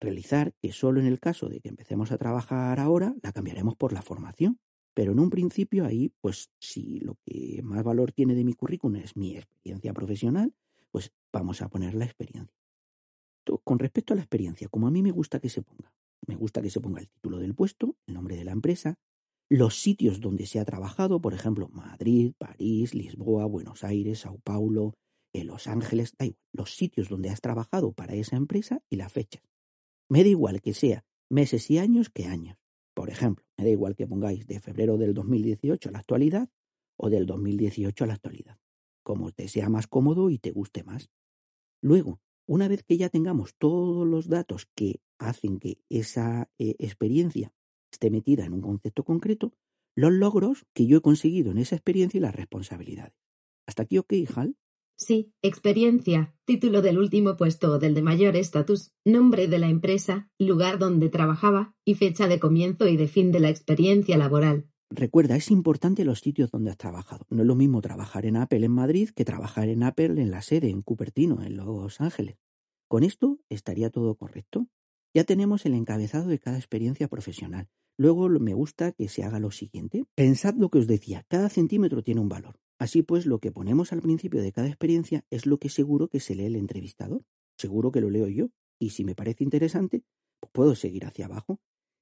realizar que solo en el caso de que empecemos a trabajar ahora la cambiaremos por la formación. Pero en un principio ahí, pues si lo que más valor tiene de mi currículum es mi experiencia profesional, pues vamos a poner la experiencia. Con respecto a la experiencia, como a mí me gusta que se ponga, me gusta que se ponga el título del puesto, el nombre de la empresa, los sitios donde se ha trabajado, por ejemplo, Madrid, París, Lisboa, Buenos Aires, Sao Paulo, eh, Los Ángeles, da los sitios donde has trabajado para esa empresa y las fechas. Me da igual que sea meses y años que años. Por ejemplo, me da igual que pongáis de febrero del 2018 a la actualidad o del 2018 a la actualidad, como te sea más cómodo y te guste más. Luego, una vez que ya tengamos todos los datos que hacen que esa eh, experiencia esté metida en un concepto concreto, los logros que yo he conseguido en esa experiencia y las responsabilidades. ¿Hasta aquí ok, Hal? Sí, experiencia, título del último puesto o del de mayor estatus, nombre de la empresa, lugar donde trabajaba y fecha de comienzo y de fin de la experiencia laboral. Recuerda, es importante los sitios donde has trabajado. No es lo mismo trabajar en Apple en Madrid que trabajar en Apple en la sede, en Cupertino, en Los Ángeles. Con esto estaría todo correcto. Ya tenemos el encabezado de cada experiencia profesional. Luego me gusta que se haga lo siguiente. Pensad lo que os decía, cada centímetro tiene un valor. Así pues, lo que ponemos al principio de cada experiencia es lo que seguro que se lee el entrevistador. Seguro que lo leo yo. Y si me parece interesante, pues puedo seguir hacia abajo.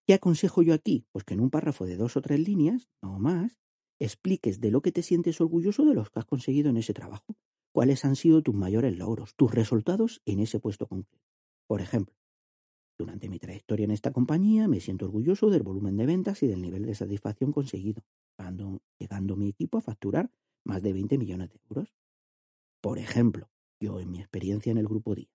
¿Qué aconsejo yo aquí? Pues que en un párrafo de dos o tres líneas, no más, expliques de lo que te sientes orgulloso de los que has conseguido en ese trabajo. Cuáles han sido tus mayores logros, tus resultados en ese puesto concreto. Por ejemplo, durante mi trayectoria en esta compañía me siento orgulloso del volumen de ventas y del nivel de satisfacción conseguido, llegando mi equipo a facturar más de 20 millones de euros. Por ejemplo, yo en mi experiencia en el Grupo DIA,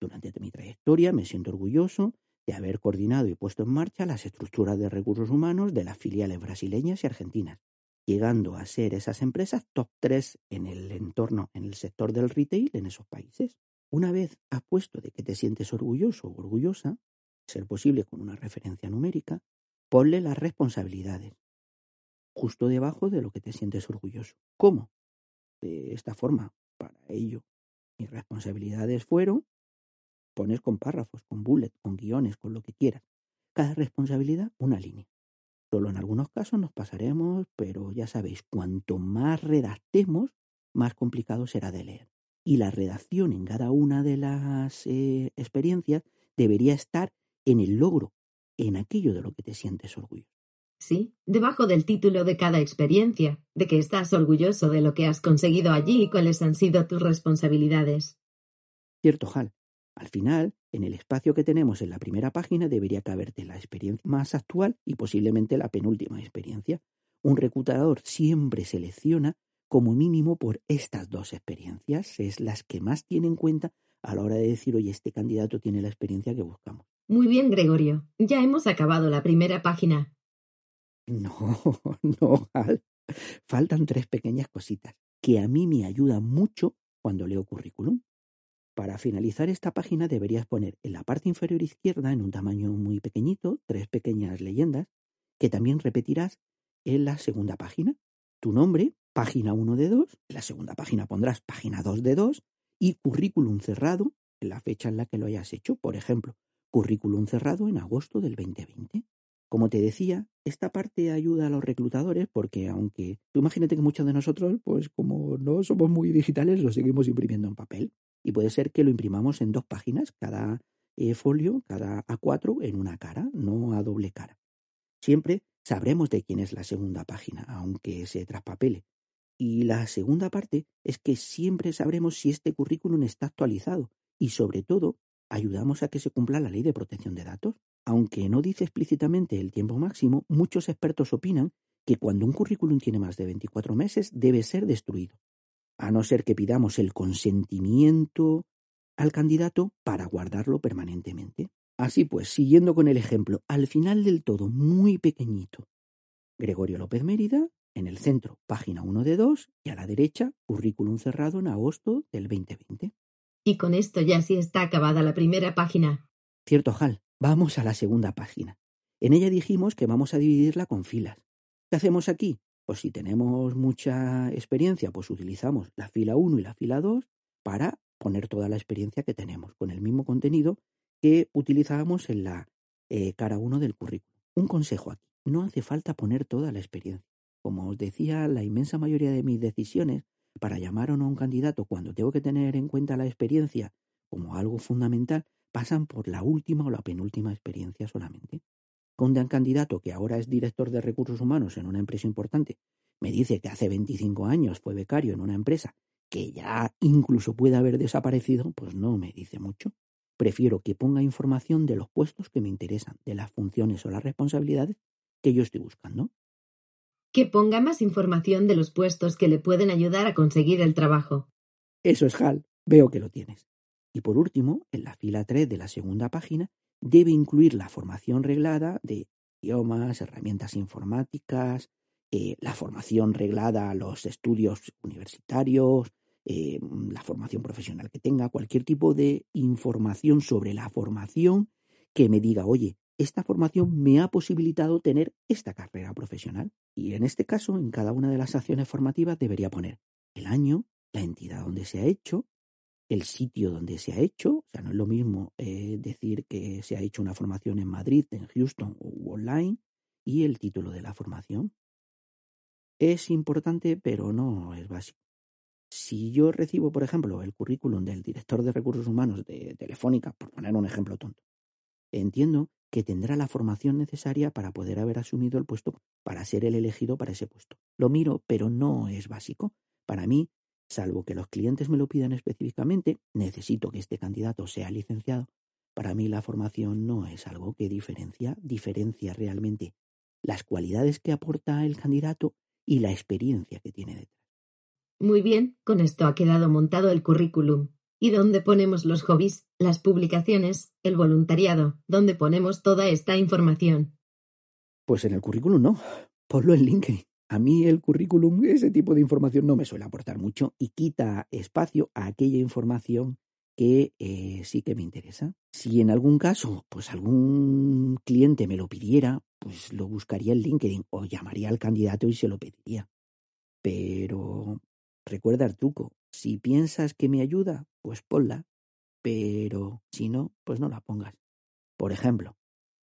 durante mi trayectoria me siento orgulloso de haber coordinado y puesto en marcha las estructuras de recursos humanos de las filiales brasileñas y argentinas, llegando a ser esas empresas top 3 en el entorno, en el sector del retail en esos países. Una vez has puesto de que te sientes orgulloso o orgullosa, ser posible con una referencia numérica, ponle las responsabilidades, justo debajo de lo que te sientes orgulloso. ¿Cómo? De esta forma, para ello. Mis responsabilidades fueron, pones con párrafos, con bullets, con guiones, con lo que quieras. Cada responsabilidad, una línea. Solo en algunos casos nos pasaremos, pero ya sabéis, cuanto más redactemos, más complicado será de leer y la redacción en cada una de las eh, experiencias debería estar en el logro, en aquello de lo que te sientes orgulloso. Sí, debajo del título de cada experiencia, de que estás orgulloso de lo que has conseguido allí y cuáles han sido tus responsabilidades. Cierto, Hal. Al final, en el espacio que tenemos en la primera página debería caberte la experiencia más actual y posiblemente la penúltima experiencia. Un reclutador siempre selecciona como mínimo por estas dos experiencias, es las que más tiene en cuenta a la hora de decir, oye, este candidato tiene la experiencia que buscamos. Muy bien, Gregorio. Ya hemos acabado la primera página. No, no, Faltan tres pequeñas cositas que a mí me ayudan mucho cuando leo currículum. Para finalizar esta página deberías poner en la parte inferior izquierda, en un tamaño muy pequeñito, tres pequeñas leyendas que también repetirás en la segunda página. Tu nombre, página 1 de 2, en la segunda página pondrás página 2 de 2 y currículum cerrado en la fecha en la que lo hayas hecho. Por ejemplo, currículum cerrado en agosto del 2020. Como te decía, esta parte ayuda a los reclutadores porque aunque tú imagínate que muchos de nosotros, pues como no somos muy digitales, lo seguimos imprimiendo en papel. Y puede ser que lo imprimamos en dos páginas, cada eh, folio, cada A4 en una cara, no a doble cara. Siempre sabremos de quién es la segunda página, aunque se traspapele. Y la segunda parte es que siempre sabremos si este currículum está actualizado y sobre todo ayudamos a que se cumpla la ley de protección de datos. Aunque no dice explícitamente el tiempo máximo, muchos expertos opinan que cuando un currículum tiene más de 24 meses debe ser destruido, a no ser que pidamos el consentimiento al candidato para guardarlo permanentemente. Así pues, siguiendo con el ejemplo, al final del todo, muy pequeñito, Gregorio López Mérida en el centro, página 1 de 2 y a la derecha, currículum cerrado en agosto del 2020. Y con esto ya sí está acabada la primera página. Cierto, Hal. Vamos a la segunda página. En ella dijimos que vamos a dividirla con filas. ¿Qué hacemos aquí? Pues si tenemos mucha experiencia, pues utilizamos la fila 1 y la fila 2 para poner toda la experiencia que tenemos, con el mismo contenido que utilizábamos en la eh, cara 1 del currículum. Un consejo aquí, no hace falta poner toda la experiencia. Como os decía, la inmensa mayoría de mis decisiones para llamar o no a un candidato cuando tengo que tener en cuenta la experiencia como algo fundamental pasan por la última o la penúltima experiencia solamente. Cuando un candidato que ahora es director de recursos humanos en una empresa importante me dice que hace 25 años fue becario en una empresa que ya incluso puede haber desaparecido, pues no me dice mucho. Prefiero que ponga información de los puestos que me interesan, de las funciones o las responsabilidades que yo estoy buscando. Que ponga más información de los puestos que le pueden ayudar a conseguir el trabajo. Eso es Hal. Veo que lo tienes. Y por último, en la fila 3 de la segunda página, debe incluir la formación reglada de idiomas, herramientas informáticas, eh, la formación reglada a los estudios universitarios, eh, la formación profesional que tenga, cualquier tipo de información sobre la formación que me diga, oye, esta formación me ha posibilitado tener esta carrera profesional. Y en este caso, en cada una de las acciones formativas debería poner el año, la entidad donde se ha hecho, el sitio donde se ha hecho. O sea, no es lo mismo eh, decir que se ha hecho una formación en Madrid, en Houston o online, y el título de la formación. Es importante, pero no es básico. Si yo recibo, por ejemplo, el currículum del director de recursos humanos de Telefónica, por poner un ejemplo tonto, entiendo que tendrá la formación necesaria para poder haber asumido el puesto, para ser el elegido para ese puesto. Lo miro, pero no es básico. Para mí, salvo que los clientes me lo pidan específicamente, necesito que este candidato sea licenciado. Para mí la formación no es algo que diferencia, diferencia realmente las cualidades que aporta el candidato y la experiencia que tiene detrás. Muy bien, con esto ha quedado montado el currículum. ¿Y dónde ponemos los hobbies, las publicaciones, el voluntariado? ¿Dónde ponemos toda esta información? Pues en el currículum no. Ponlo en LinkedIn. A mí el currículum, ese tipo de información no me suele aportar mucho y quita espacio a aquella información que eh, sí que me interesa. Si en algún caso, pues algún cliente me lo pidiera, pues lo buscaría en LinkedIn o llamaría al candidato y se lo pediría. Pero recuerda el truco, si piensas que me ayuda, pues ponla, pero si no, pues no la pongas. Por ejemplo,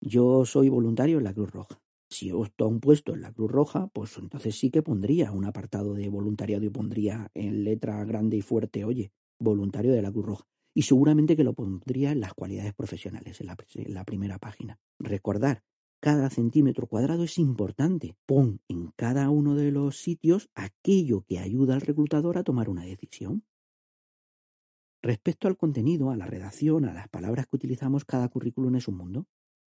yo soy voluntario en la Cruz Roja. Si opto a un puesto en la Cruz Roja, pues entonces sí que pondría un apartado de voluntariado y pondría en letra grande y fuerte, oye, voluntario de la Cruz Roja. Y seguramente que lo pondría en las cualidades profesionales, en la primera página. Recordar, cada centímetro cuadrado es importante. Pon en cada uno de los sitios aquello que ayuda al reclutador a tomar una decisión. Respecto al contenido, a la redacción, a las palabras que utilizamos, cada currículum es un mundo.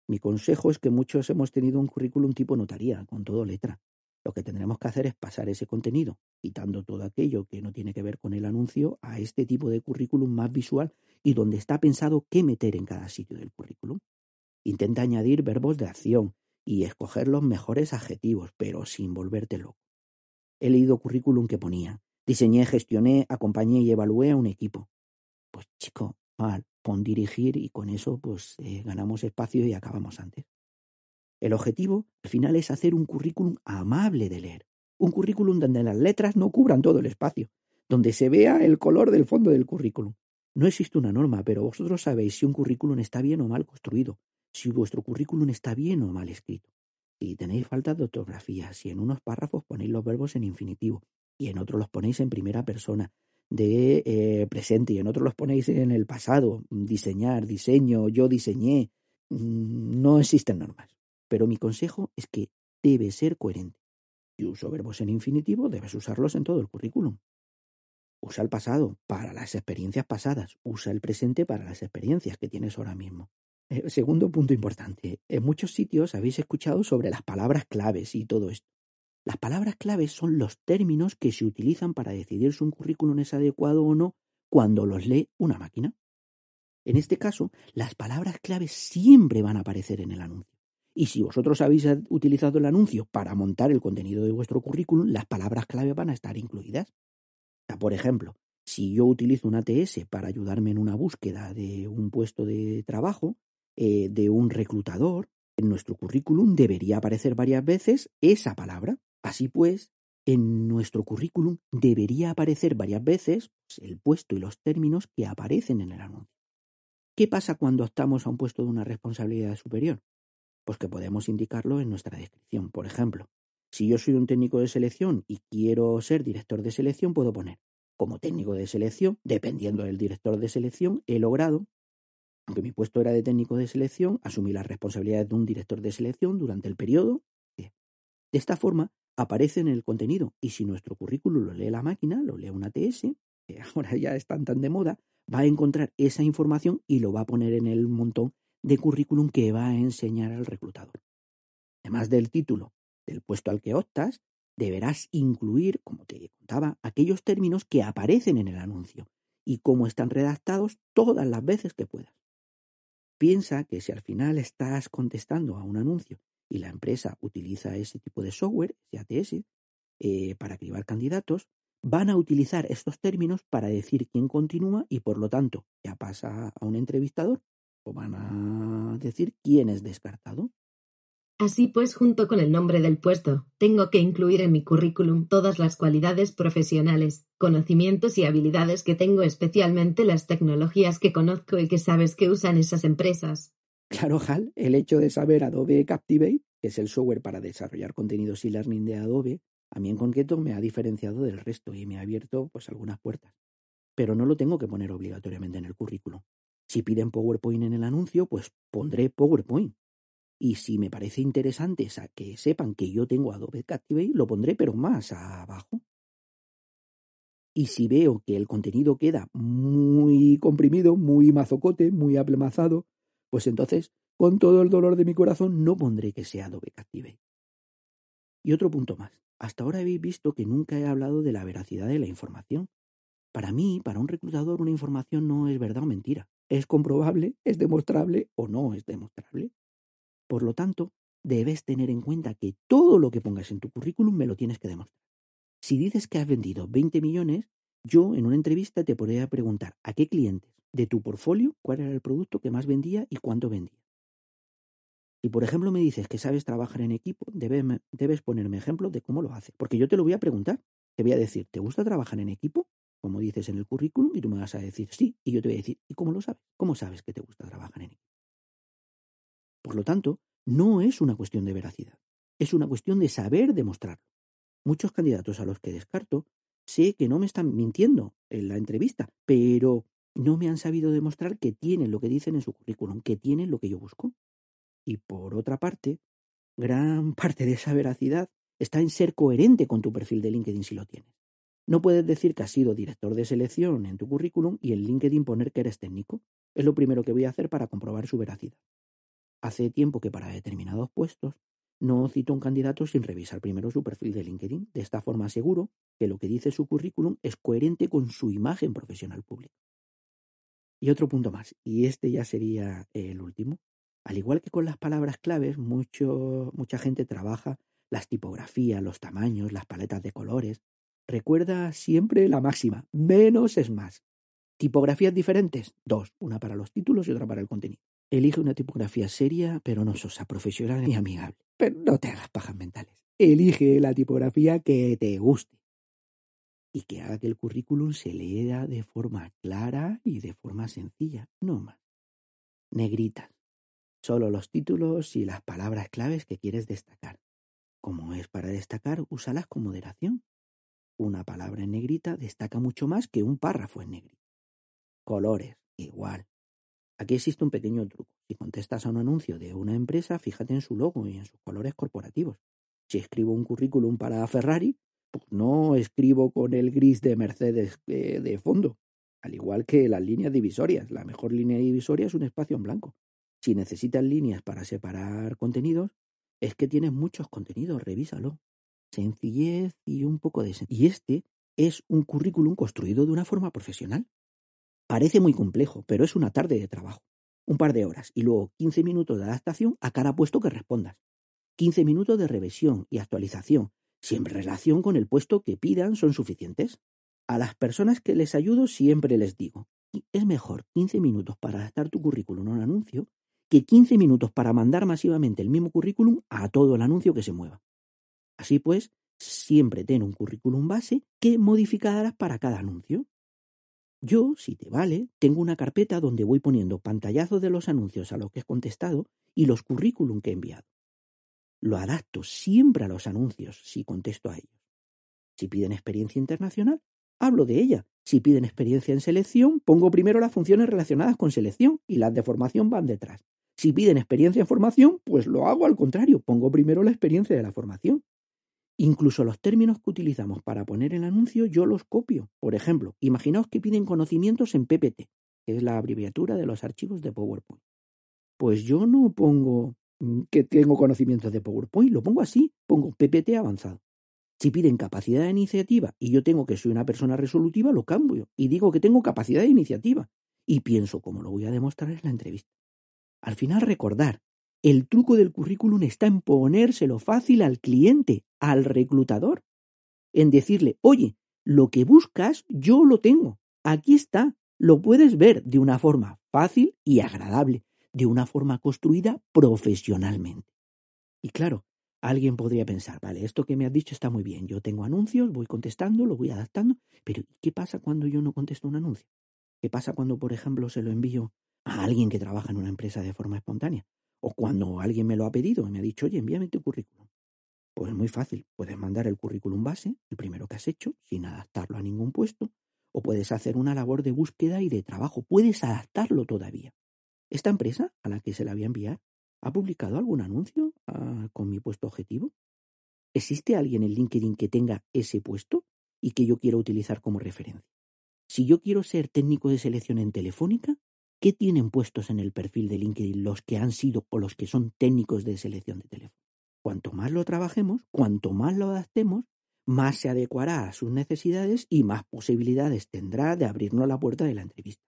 Mi consejo es que muchos hemos tenido un currículum tipo notaría, con todo letra. Lo que tendremos que hacer es pasar ese contenido, quitando todo aquello que no tiene que ver con el anuncio, a este tipo de currículum más visual y donde está pensado qué meter en cada sitio del currículum. Intenta añadir verbos de acción y escoger los mejores adjetivos, pero sin volverte loco. He leído currículum que ponía diseñé, gestioné, acompañé y evalué a un equipo. Pues chico, mal, pon dirigir y con eso pues eh, ganamos espacio y acabamos antes. El objetivo al final es hacer un currículum amable de leer, un currículum donde las letras no cubran todo el espacio, donde se vea el color del fondo del currículum. No existe una norma, pero vosotros sabéis si un currículum está bien o mal construido, si vuestro currículum está bien o mal escrito. Si tenéis falta de ortografía, si en unos párrafos ponéis los verbos en infinitivo y en otros los ponéis en primera persona, de eh, presente y en otros los ponéis en el pasado, diseñar, diseño, yo diseñé, mm, no existen normas. Pero mi consejo es que debe ser coherente. Si uso verbos en infinitivo, debes usarlos en todo el currículum. Usa el pasado para las experiencias pasadas, usa el presente para las experiencias que tienes ahora mismo. Eh, segundo punto importante, en muchos sitios habéis escuchado sobre las palabras claves y todo esto. Las palabras claves son los términos que se utilizan para decidir si un currículum es adecuado o no cuando los lee una máquina. En este caso, las palabras claves siempre van a aparecer en el anuncio. Y si vosotros habéis utilizado el anuncio para montar el contenido de vuestro currículum, las palabras clave van a estar incluidas. por ejemplo, si yo utilizo un ATS para ayudarme en una búsqueda de un puesto de trabajo, eh, de un reclutador, en nuestro currículum debería aparecer varias veces esa palabra. Así pues, en nuestro currículum debería aparecer varias veces pues, el puesto y los términos que aparecen en el anuncio. ¿Qué pasa cuando optamos a un puesto de una responsabilidad superior? Pues que podemos indicarlo en nuestra descripción. Por ejemplo, si yo soy un técnico de selección y quiero ser director de selección, puedo poner como técnico de selección, dependiendo del director de selección, he logrado, aunque mi puesto era de técnico de selección, asumir las responsabilidades de un director de selección durante el periodo. De esta forma, aparece en el contenido. Y si nuestro currículum lo lee la máquina, lo lee una ATS, que ahora ya están tan de moda, va a encontrar esa información y lo va a poner en el montón de currículum que va a enseñar al reclutador. Además del título del puesto al que optas, deberás incluir, como te contaba, aquellos términos que aparecen en el anuncio y cómo están redactados todas las veces que puedas. Piensa que si al final estás contestando a un anuncio y la empresa utiliza ese tipo de software, ATS, eh, para cribar candidatos, van a utilizar estos términos para decir quién continúa y por lo tanto ya pasa a un entrevistador o van a decir quién es descartado. Así pues, junto con el nombre del puesto, tengo que incluir en mi currículum todas las cualidades profesionales, conocimientos y habilidades que tengo, especialmente las tecnologías que conozco y que sabes que usan esas empresas. Claro, Hal, el hecho de saber Adobe Captivate, que es el software para desarrollar contenidos y learning de Adobe, a mí en concreto me ha diferenciado del resto y me ha abierto pues algunas puertas. Pero no lo tengo que poner obligatoriamente en el currículum. Si piden PowerPoint en el anuncio, pues pondré PowerPoint. Y si me parece interesante que sepan que yo tengo Adobe Captivate, lo pondré pero más abajo. Y si veo que el contenido queda muy comprimido, muy mazocote, muy aplemazado, pues entonces, con todo el dolor de mi corazón, no pondré que sea Adobe Captivate. Y otro punto más. Hasta ahora habéis visto que nunca he hablado de la veracidad de la información. Para mí, para un reclutador, una información no es verdad o mentira. Es comprobable, es demostrable o no es demostrable. Por lo tanto, debes tener en cuenta que todo lo que pongas en tu currículum me lo tienes que demostrar. Si dices que has vendido 20 millones, yo en una entrevista te podría preguntar a qué clientes de tu portfolio cuál era el producto que más vendía y cuánto vendía. Si por ejemplo me dices que sabes trabajar en equipo, debes, ponerme ejemplos de cómo lo haces, porque yo te lo voy a preguntar. Te voy a decir, ¿te gusta trabajar en equipo? Como dices en el currículum, y tú me vas a decir sí, y yo te voy a decir, ¿y cómo lo sabes? ¿Cómo sabes que te gusta trabajar en equipo? Por lo tanto, no es una cuestión de veracidad, es una cuestión de saber demostrarlo. Muchos candidatos a los que descarto sé que no me están mintiendo en la entrevista, pero no me han sabido demostrar que tienen lo que dicen en su currículum, que tienen lo que yo busco. Y por otra parte, gran parte de esa veracidad está en ser coherente con tu perfil de LinkedIn si lo tienes. No puedes decir que has sido director de selección en tu currículum y en LinkedIn poner que eres técnico. Es lo primero que voy a hacer para comprobar su veracidad. Hace tiempo que para determinados puestos no cito un candidato sin revisar primero su perfil de LinkedIn. De esta forma aseguro que lo que dice su currículum es coherente con su imagen profesional pública. Y otro punto más, y este ya sería el último. Al igual que con las palabras claves, mucho, mucha gente trabaja las tipografías, los tamaños, las paletas de colores. Recuerda siempre la máxima, menos es más. Tipografías diferentes, dos, una para los títulos y otra para el contenido. Elige una tipografía seria, pero no sosa, profesional y amigable. Pero no te hagas pajas mentales. Elige la tipografía que te guste y que haga que el currículum se lea de forma clara y de forma sencilla, no más. Negritas. Solo los títulos y las palabras claves que quieres destacar. Como es para destacar, úsalas con moderación. Una palabra en negrita destaca mucho más que un párrafo en negrita. Colores, igual. Aquí existe un pequeño truco. Si contestas a un anuncio de una empresa, fíjate en su logo y en sus colores corporativos. Si escribo un currículum para Ferrari, pues no escribo con el gris de Mercedes eh, de fondo. Al igual que las líneas divisorias. La mejor línea divisoria es un espacio en blanco. Si necesitas líneas para separar contenidos, es que tienes muchos contenidos, revísalo. Sencillez y un poco de... Y este es un currículum construido de una forma profesional. Parece muy complejo, pero es una tarde de trabajo. Un par de horas y luego 15 minutos de adaptación a cada puesto que respondas. 15 minutos de revisión y actualización, si en relación con el puesto que pidan son suficientes. A las personas que les ayudo siempre les digo, es mejor 15 minutos para adaptar tu currículum a un anuncio que 15 minutos para mandar masivamente el mismo currículum a todo el anuncio que se mueva. Así pues, siempre ten un currículum base que modificarás para cada anuncio. Yo, si te vale, tengo una carpeta donde voy poniendo pantallazos de los anuncios a los que he contestado y los currículum que he enviado. Lo adapto siempre a los anuncios si contesto a ellos. Si piden experiencia internacional, hablo de ella. Si piden experiencia en selección, pongo primero las funciones relacionadas con selección y las de formación van detrás. Si piden experiencia en formación, pues lo hago al contrario, pongo primero la experiencia de la formación. Incluso los términos que utilizamos para poner el anuncio yo los copio. Por ejemplo, imaginaos que piden conocimientos en PPT, que es la abreviatura de los archivos de PowerPoint. Pues yo no pongo mm, que tengo conocimientos de PowerPoint, lo pongo así, pongo PPT avanzado. Si piden capacidad de iniciativa y yo tengo que soy una persona resolutiva, lo cambio y digo que tengo capacidad de iniciativa. Y pienso cómo lo voy a demostrar en la entrevista. Al final recordar, el truco del currículum está en ponérselo fácil al cliente, al reclutador, en decirle, oye, lo que buscas yo lo tengo, aquí está, lo puedes ver de una forma fácil y agradable, de una forma construida profesionalmente. Y claro, alguien podría pensar, vale, esto que me has dicho está muy bien, yo tengo anuncios, voy contestando, lo voy adaptando, pero ¿qué pasa cuando yo no contesto un anuncio? ¿Qué pasa cuando, por ejemplo, se lo envío a alguien que trabaja en una empresa de forma espontánea? O cuando alguien me lo ha pedido y me ha dicho, oye, envíame tu currículum. Pues es muy fácil, puedes mandar el currículum base, el primero que has hecho, sin adaptarlo a ningún puesto, o puedes hacer una labor de búsqueda y de trabajo, puedes adaptarlo todavía. ¿Esta empresa a la que se la voy a enviar ha publicado algún anuncio ah, con mi puesto objetivo? ¿Existe alguien en LinkedIn que tenga ese puesto y que yo quiero utilizar como referencia? Si yo quiero ser técnico de selección en Telefónica, ¿Qué tienen puestos en el perfil de LinkedIn los que han sido o los que son técnicos de selección de teléfono? Cuanto más lo trabajemos, cuanto más lo adaptemos, más se adecuará a sus necesidades y más posibilidades tendrá de abrirnos la puerta de la entrevista.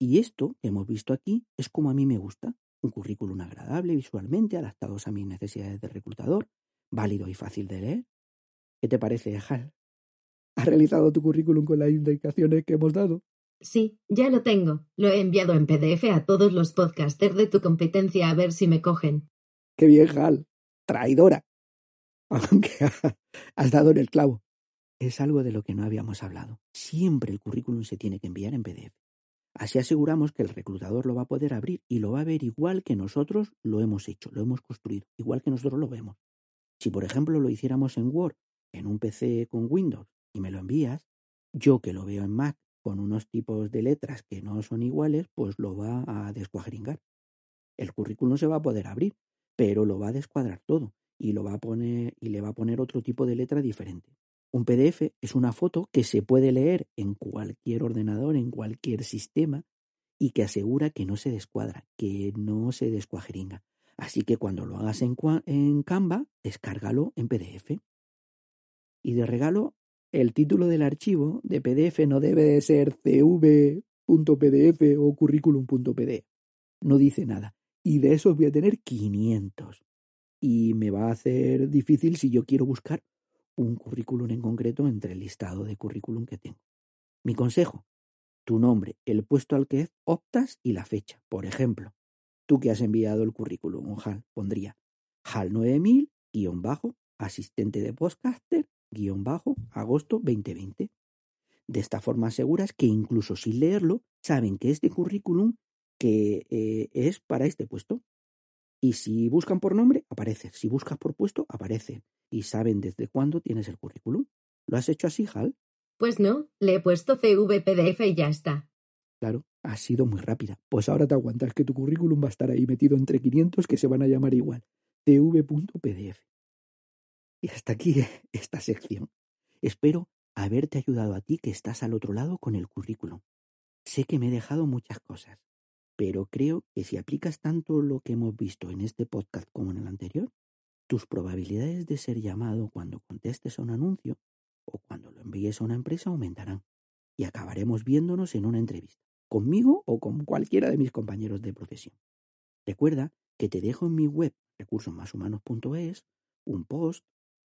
Y esto que hemos visto aquí es como a mí me gusta, un currículum agradable visualmente, adaptados a mis necesidades de reclutador, válido y fácil de leer. ¿Qué te parece, Hal? ¿Has realizado tu currículum con las indicaciones que hemos dado? Sí, ya lo tengo. Lo he enviado en PDF a todos los podcasters de tu competencia a ver si me cogen. Qué bien. Traidora. Aunque has dado en el clavo. Es algo de lo que no habíamos hablado. Siempre el currículum se tiene que enviar en PDF. Así aseguramos que el reclutador lo va a poder abrir y lo va a ver igual que nosotros lo hemos hecho, lo hemos construido, igual que nosotros lo vemos. Si, por ejemplo, lo hiciéramos en Word, en un PC con Windows, y me lo envías, yo que lo veo en Mac con unos tipos de letras que no son iguales, pues lo va a descuadringar. El currículum se va a poder abrir, pero lo va a descuadrar todo y lo va a poner y le va a poner otro tipo de letra diferente. Un PDF es una foto que se puede leer en cualquier ordenador, en cualquier sistema y que asegura que no se descuadra, que no se descuajeringa. Así que cuando lo hagas en, en Canva, descárgalo en PDF. Y de regalo, el título del archivo de PDF no debe de ser cv.pdf o curriculum.pdf. No dice nada. Y de esos voy a tener 500. Y me va a hacer difícil si yo quiero buscar un currículum en concreto entre el listado de currículum que tengo. Mi consejo, tu nombre, el puesto al que optas y la fecha. Por ejemplo, tú que has enviado el currículum, HAL, pondría HAL 9000, guion bajo, asistente de podcaster, agosto 2020. De esta forma aseguras que incluso sin leerlo, saben que este currículum que eh, es para este puesto. Y si buscan por nombre, aparece. Si buscas por puesto, aparece. Y saben desde cuándo tienes el currículum. ¿Lo has hecho así, Hal? Pues no, le he puesto CVPDF y ya está. Claro, ha sido muy rápida. Pues ahora te aguantas que tu currículum va a estar ahí metido entre 500 que se van a llamar igual. cv.pdf. Y hasta aquí esta sección. Espero haberte ayudado a ti que estás al otro lado con el currículum. Sé que me he dejado muchas cosas, pero creo que si aplicas tanto lo que hemos visto en este podcast como en el anterior, tus probabilidades de ser llamado cuando contestes a un anuncio o cuando lo envíes a una empresa aumentarán y acabaremos viéndonos en una entrevista, conmigo o con cualquiera de mis compañeros de profesión. Recuerda que te dejo en mi web recursosmashumanos.es un post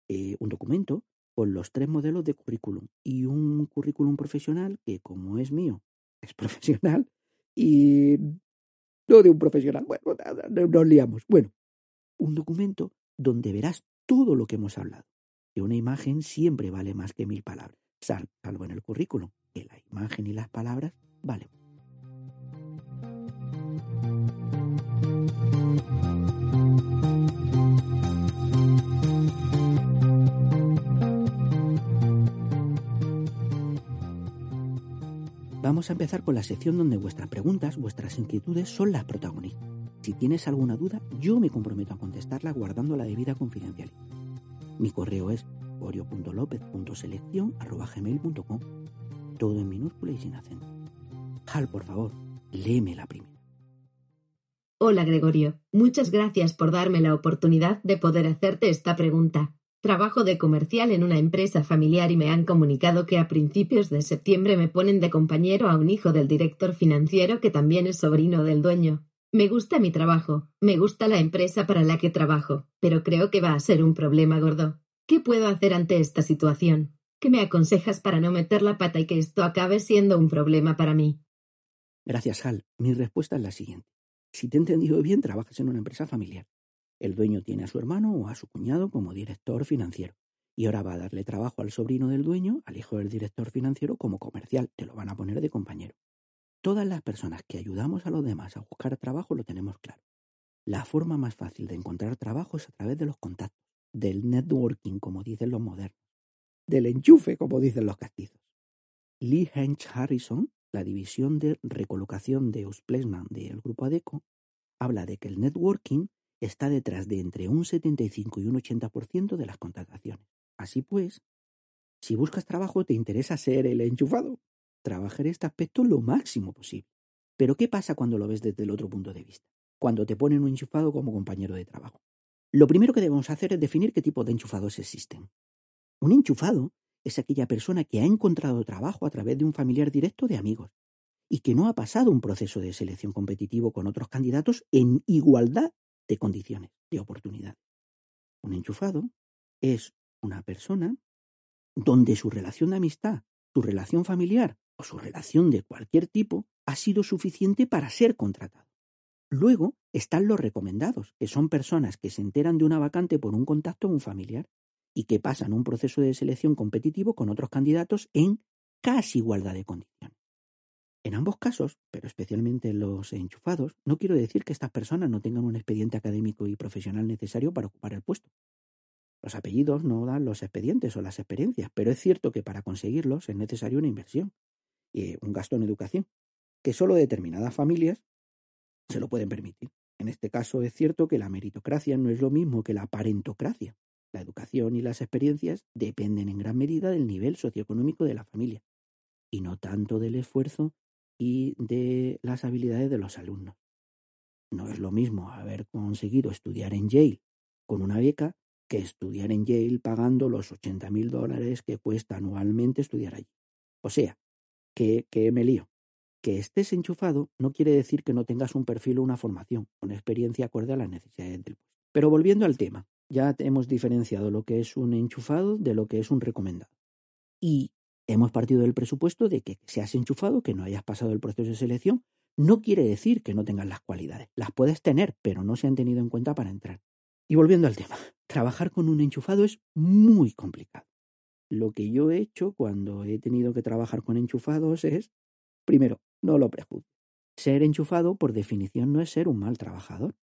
eh, un documento con los tres modelos de currículum y un currículum profesional que, como es mío, es profesional y no de un profesional. Bueno, nos liamos. Bueno, un documento donde verás todo lo que hemos hablado. Que una imagen siempre vale más que mil palabras, salvo en el currículum, que la imagen y las palabras valen. Vamos a empezar con la sección donde vuestras preguntas, vuestras inquietudes son las protagonistas. Si tienes alguna duda, yo me comprometo a contestarla guardando la debida confidencialidad. Mi correo es orio.lopez.selección.gmail.com Todo en minúscula y sin acento. Hal, por favor, léeme la primera. Hola Gregorio, muchas gracias por darme la oportunidad de poder hacerte esta pregunta. Trabajo de comercial en una empresa familiar y me han comunicado que a principios de septiembre me ponen de compañero a un hijo del director financiero que también es sobrino del dueño. Me gusta mi trabajo, me gusta la empresa para la que trabajo, pero creo que va a ser un problema gordo. ¿Qué puedo hacer ante esta situación? ¿Qué me aconsejas para no meter la pata y que esto acabe siendo un problema para mí? Gracias, Hal. Mi respuesta es la siguiente. Si te he entendido bien, trabajas en una empresa familiar. El dueño tiene a su hermano o a su cuñado como director financiero. Y ahora va a darle trabajo al sobrino del dueño, al hijo del director financiero, como comercial. Te lo van a poner de compañero. Todas las personas que ayudamos a los demás a buscar trabajo lo tenemos claro. La forma más fácil de encontrar trabajo es a través de los contactos, del networking, como dicen los modernos, del enchufe, como dicen los castizos. Lee Hench Harrison la división de recolocación de Usplesman del grupo ADECO habla de que el networking está detrás de entre un 75 y un 80% de las contrataciones. Así pues, si buscas trabajo te interesa ser el enchufado, trabajar este aspecto lo máximo posible. Pero ¿qué pasa cuando lo ves desde el otro punto de vista? Cuando te ponen un enchufado como compañero de trabajo. Lo primero que debemos hacer es definir qué tipo de enchufados existen. Un enchufado es aquella persona que ha encontrado trabajo a través de un familiar directo de amigos y que no ha pasado un proceso de selección competitivo con otros candidatos en igualdad de condiciones, de oportunidad. Un enchufado es una persona donde su relación de amistad, su relación familiar o su relación de cualquier tipo ha sido suficiente para ser contratado. Luego están los recomendados, que son personas que se enteran de una vacante por un contacto o un familiar y que pasan un proceso de selección competitivo con otros candidatos en casi igualdad de condiciones. En ambos casos, pero especialmente en los enchufados, no quiero decir que estas personas no tengan un expediente académico y profesional necesario para ocupar el puesto. Los apellidos no dan los expedientes o las experiencias, pero es cierto que para conseguirlos es necesaria una inversión y un gasto en educación, que solo determinadas familias se lo pueden permitir. En este caso es cierto que la meritocracia no es lo mismo que la parentocracia. La educación y las experiencias dependen en gran medida del nivel socioeconómico de la familia y no tanto del esfuerzo y de las habilidades de los alumnos. No es lo mismo haber conseguido estudiar en Yale con una beca que estudiar en Yale pagando los 80 mil dólares que cuesta anualmente estudiar allí. O sea, que, que me lío. Que estés enchufado no quiere decir que no tengas un perfil o una formación, una experiencia acorde a las necesidades del puesto. Pero volviendo al tema, ya hemos diferenciado lo que es un enchufado de lo que es un recomendado. Y hemos partido del presupuesto de que seas enchufado, que no hayas pasado el proceso de selección, no quiere decir que no tengas las cualidades. Las puedes tener, pero no se han tenido en cuenta para entrar. Y volviendo al tema, trabajar con un enchufado es muy complicado. Lo que yo he hecho cuando he tenido que trabajar con enchufados es, primero, no lo prejuzgo. Ser enchufado, por definición, no es ser un mal trabajador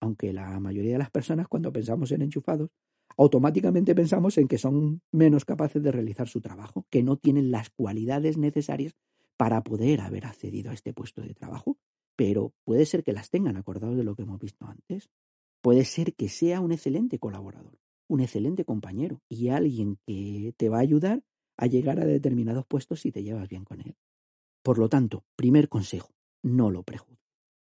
aunque la mayoría de las personas cuando pensamos en enchufados, automáticamente pensamos en que son menos capaces de realizar su trabajo, que no tienen las cualidades necesarias para poder haber accedido a este puesto de trabajo, pero puede ser que las tengan acordados de lo que hemos visto antes. Puede ser que sea un excelente colaborador, un excelente compañero y alguien que te va a ayudar a llegar a determinados puestos si te llevas bien con él. Por lo tanto, primer consejo, no lo prejuzgues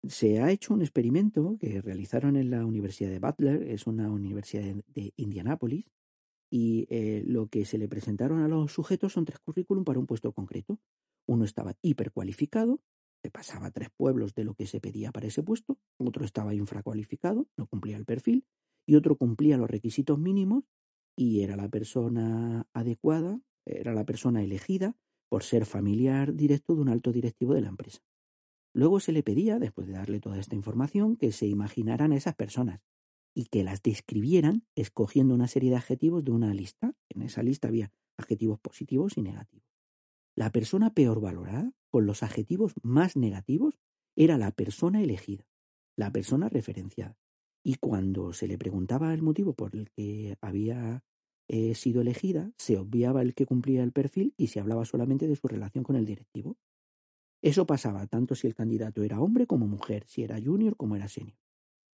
se ha hecho un experimento que realizaron en la Universidad de Butler, es una universidad de, Indianápolis, y eh, lo que se le presentaron a los sujetos son tres currículum para un puesto concreto. Uno estaba hipercualificado, se pasaba tres pueblos de lo que se pedía para ese puesto, otro estaba infracualificado, no cumplía el perfil, y otro cumplía los requisitos mínimos y era la persona adecuada, era la persona elegida por ser familiar directo de un alto directivo de la empresa. Luego se le pedía, después de darle toda esta información, que se imaginaran a esas personas y que las describieran escogiendo una serie de adjetivos de una lista. En esa lista había adjetivos positivos y negativos. La persona peor valorada, con los adjetivos más negativos, era la persona elegida, la persona referenciada. Y cuando se le preguntaba el motivo por el que había eh, sido elegida, se obviaba el que cumplía el perfil y se hablaba solamente de su relación con el directivo. Eso pasaba tanto si el candidato era hombre como mujer, si era junior como era senior.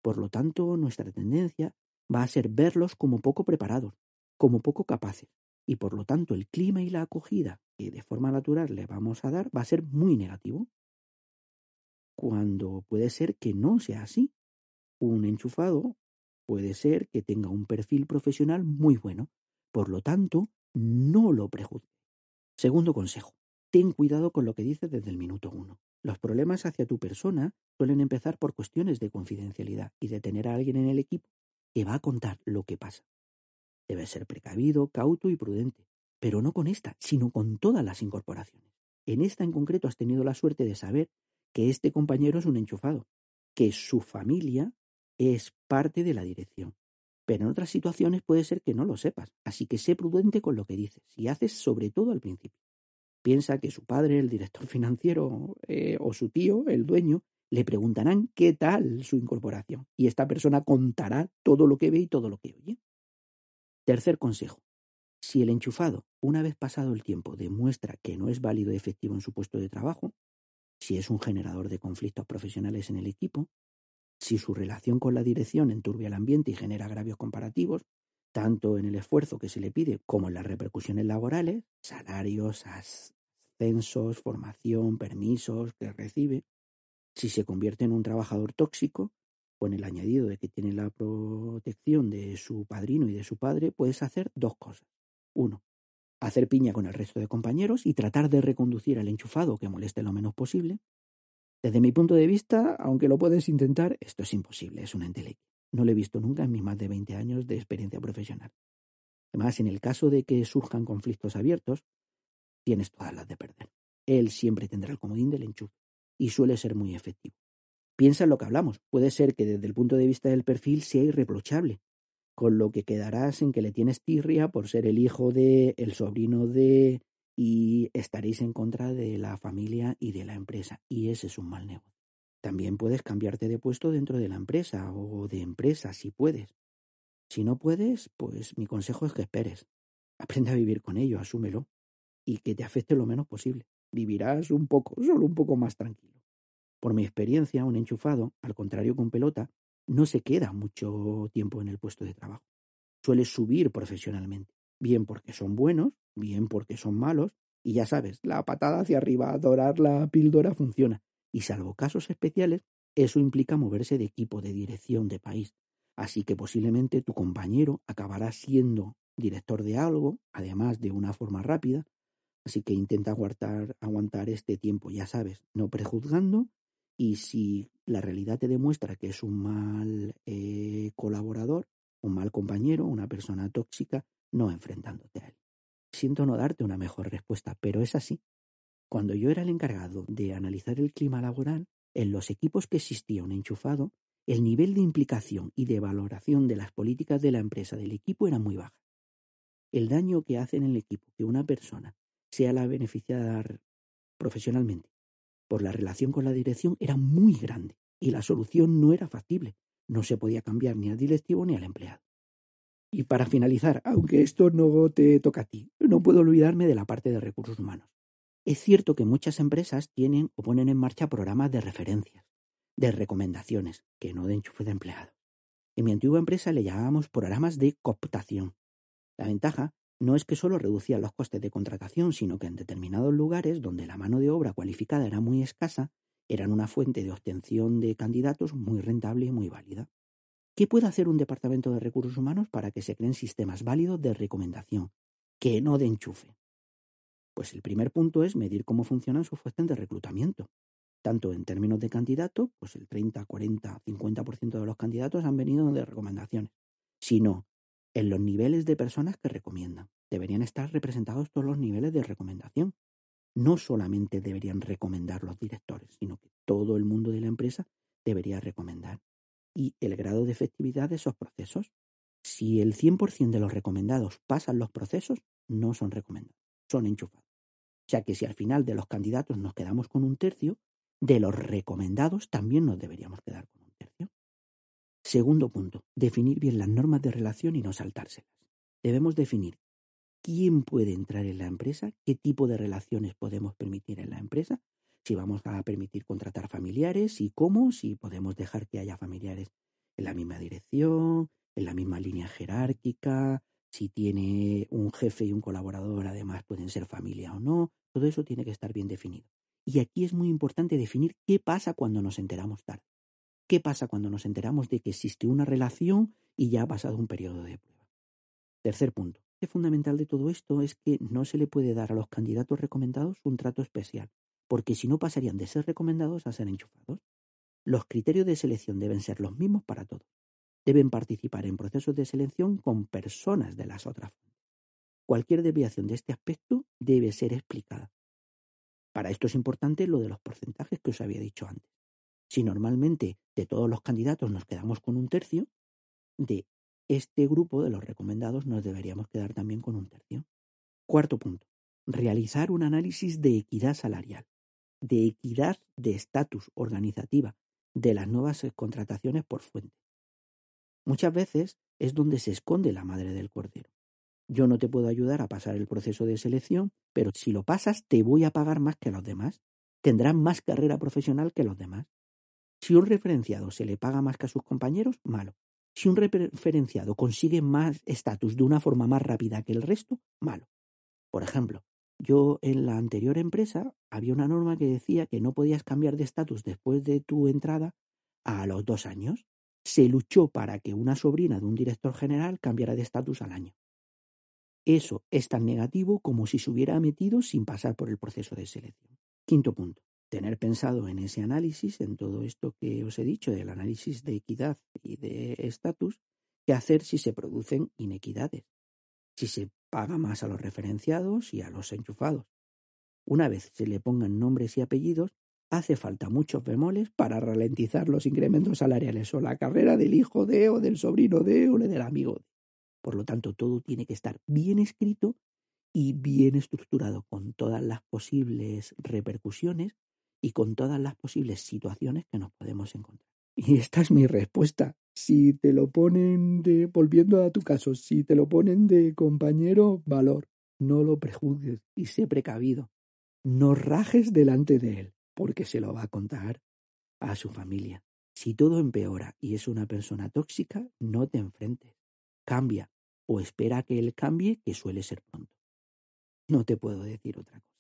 Por lo tanto, nuestra tendencia va a ser verlos como poco preparados, como poco capaces, y por lo tanto el clima y la acogida que de forma natural le vamos a dar va a ser muy negativo. cuando puede ser que no sea así. Un enchufado puede ser que tenga un perfil profesional muy bueno. Por lo tanto, no lo prejuzgue. Segundo consejo. Ten cuidado con lo que dices desde el minuto uno. Los problemas hacia tu persona suelen empezar por cuestiones de confidencialidad y de tener a alguien en el equipo que va a contar lo que pasa. Debes ser precavido, cauto y prudente, pero no con esta, sino con todas las incorporaciones. En esta en concreto has tenido la suerte de saber que este compañero es un enchufado, que su familia es parte de la dirección. Pero en otras situaciones puede ser que no lo sepas, así que sé prudente con lo que dices y haces sobre todo al principio. Piensa que su padre, el director financiero, eh, o su tío, el dueño, le preguntarán qué tal su incorporación y esta persona contará todo lo que ve y todo lo que oye. Tercer consejo. Si el enchufado, una vez pasado el tiempo, demuestra que no es válido y efectivo en su puesto de trabajo, si es un generador de conflictos profesionales en el equipo, si su relación con la dirección enturbia el ambiente y genera agravios comparativos, tanto en el esfuerzo que se le pide como en las repercusiones laborales, salarios, ascensos, formación, permisos que recibe, si se convierte en un trabajador tóxico, con el añadido de que tiene la protección de su padrino y de su padre, puedes hacer dos cosas. Uno, hacer piña con el resto de compañeros y tratar de reconducir al enchufado que moleste lo menos posible. Desde mi punto de vista, aunque lo puedes intentar, esto es imposible, es una entelequia. No lo he visto nunca en mis más de 20 años de experiencia profesional. Además, en el caso de que surjan conflictos abiertos, tienes todas las de perder. Él siempre tendrá el comodín del enchufe y suele ser muy efectivo. Piensa en lo que hablamos. Puede ser que desde el punto de vista del perfil sea irreprochable, con lo que quedarás en que le tienes tirria por ser el hijo de, el sobrino de, y estaréis en contra de la familia y de la empresa. Y ese es un mal negocio. También puedes cambiarte de puesto dentro de la empresa o de empresa si puedes. Si no puedes, pues mi consejo es que esperes. Aprende a vivir con ello, asúmelo y que te afecte lo menos posible. Vivirás un poco, solo un poco más tranquilo. Por mi experiencia, un enchufado, al contrario un pelota, no se queda mucho tiempo en el puesto de trabajo. Suele subir profesionalmente, bien porque son buenos, bien porque son malos, y ya sabes, la patada hacia arriba, adorar la píldora funciona. Y salvo casos especiales, eso implica moverse de equipo, de dirección, de país. Así que posiblemente tu compañero acabará siendo director de algo, además de una forma rápida. Así que intenta aguantar, aguantar este tiempo, ya sabes, no prejuzgando. Y si la realidad te demuestra que es un mal eh, colaborador, un mal compañero, una persona tóxica, no enfrentándote a él. Siento no darte una mejor respuesta, pero es así. Cuando yo era el encargado de analizar el clima laboral, en los equipos que existía un enchufado, el nivel de implicación y de valoración de las políticas de la empresa del equipo era muy baja. El daño que hace en el equipo que una persona sea la beneficiada profesionalmente por la relación con la dirección era muy grande y la solución no era factible. No se podía cambiar ni al directivo ni al empleado. Y para finalizar, aunque esto no te toca a ti, no puedo olvidarme de la parte de recursos humanos. Es cierto que muchas empresas tienen o ponen en marcha programas de referencias, de recomendaciones, que no de enchufe de empleados. En mi antigua empresa le llamábamos programas de cooptación. La ventaja no es que solo reducían los costes de contratación, sino que en determinados lugares donde la mano de obra cualificada era muy escasa, eran una fuente de obtención de candidatos muy rentable y muy válida. ¿Qué puede hacer un departamento de recursos humanos para que se creen sistemas válidos de recomendación, que no de enchufe? Pues el primer punto es medir cómo funcionan sus fuentes de reclutamiento. Tanto en términos de candidato, pues el 30, 40, 50% de los candidatos han venido de recomendaciones, sino en los niveles de personas que recomiendan. Deberían estar representados todos los niveles de recomendación. No solamente deberían recomendar los directores, sino que todo el mundo de la empresa debería recomendar. Y el grado de efectividad de esos procesos. Si el 100% de los recomendados pasan los procesos, no son recomendados son enchufados. Sea que si al final de los candidatos nos quedamos con un tercio, de los recomendados también nos deberíamos quedar con un tercio. Segundo punto, definir bien las normas de relación y no saltárselas. Debemos definir quién puede entrar en la empresa, qué tipo de relaciones podemos permitir en la empresa, si vamos a permitir contratar familiares y cómo, si podemos dejar que haya familiares en la misma dirección, en la misma línea jerárquica, si tiene un jefe y un colaborador, además pueden ser familia o no, todo eso tiene que estar bien definido. Y aquí es muy importante definir qué pasa cuando nos enteramos tarde. ¿Qué pasa cuando nos enteramos de que existe una relación y ya ha pasado un periodo de prueba? Tercer punto. Lo fundamental de todo esto es que no se le puede dar a los candidatos recomendados un trato especial, porque si no pasarían de ser recomendados a ser enchufados. Los criterios de selección deben ser los mismos para todos. Deben participar en procesos de selección con personas de las otras. Cualquier desviación de este aspecto debe ser explicada. Para esto es importante lo de los porcentajes que os había dicho antes. Si normalmente de todos los candidatos nos quedamos con un tercio, de este grupo de los recomendados nos deberíamos quedar también con un tercio. Cuarto punto. Realizar un análisis de equidad salarial, de equidad de estatus organizativa, de las nuevas contrataciones por fuente. Muchas veces es donde se esconde la madre del cordero. Yo no te puedo ayudar a pasar el proceso de selección, pero si lo pasas te voy a pagar más que los demás. Tendrás más carrera profesional que los demás. Si un referenciado se le paga más que a sus compañeros, malo. Si un referenciado consigue más estatus de una forma más rápida que el resto, malo. Por ejemplo, yo en la anterior empresa había una norma que decía que no podías cambiar de estatus después de tu entrada a los dos años. Se luchó para que una sobrina de un director general cambiara de estatus al año. Eso es tan negativo como si se hubiera metido sin pasar por el proceso de selección. Quinto punto. Tener pensado en ese análisis, en todo esto que os he dicho del análisis de equidad y de estatus, qué hacer si se producen inequidades si se paga más a los referenciados y a los enchufados. Una vez se le pongan nombres y apellidos, hace falta muchos bemoles para ralentizar los incrementos salariales o la carrera del hijo de o del sobrino de o del amigo de. Por lo tanto, todo tiene que estar bien escrito y bien estructurado con todas las posibles repercusiones y con todas las posibles situaciones que nos podemos encontrar. Y esta es mi respuesta. Si te lo ponen de, volviendo a tu caso, si te lo ponen de compañero, valor. No lo prejuzgues y sé precavido. No rajes delante de él, porque se lo va a contar a su familia. Si todo empeora y es una persona tóxica, no te enfrentes. Cambia o espera que él cambie, que suele ser pronto. No te puedo decir otra cosa.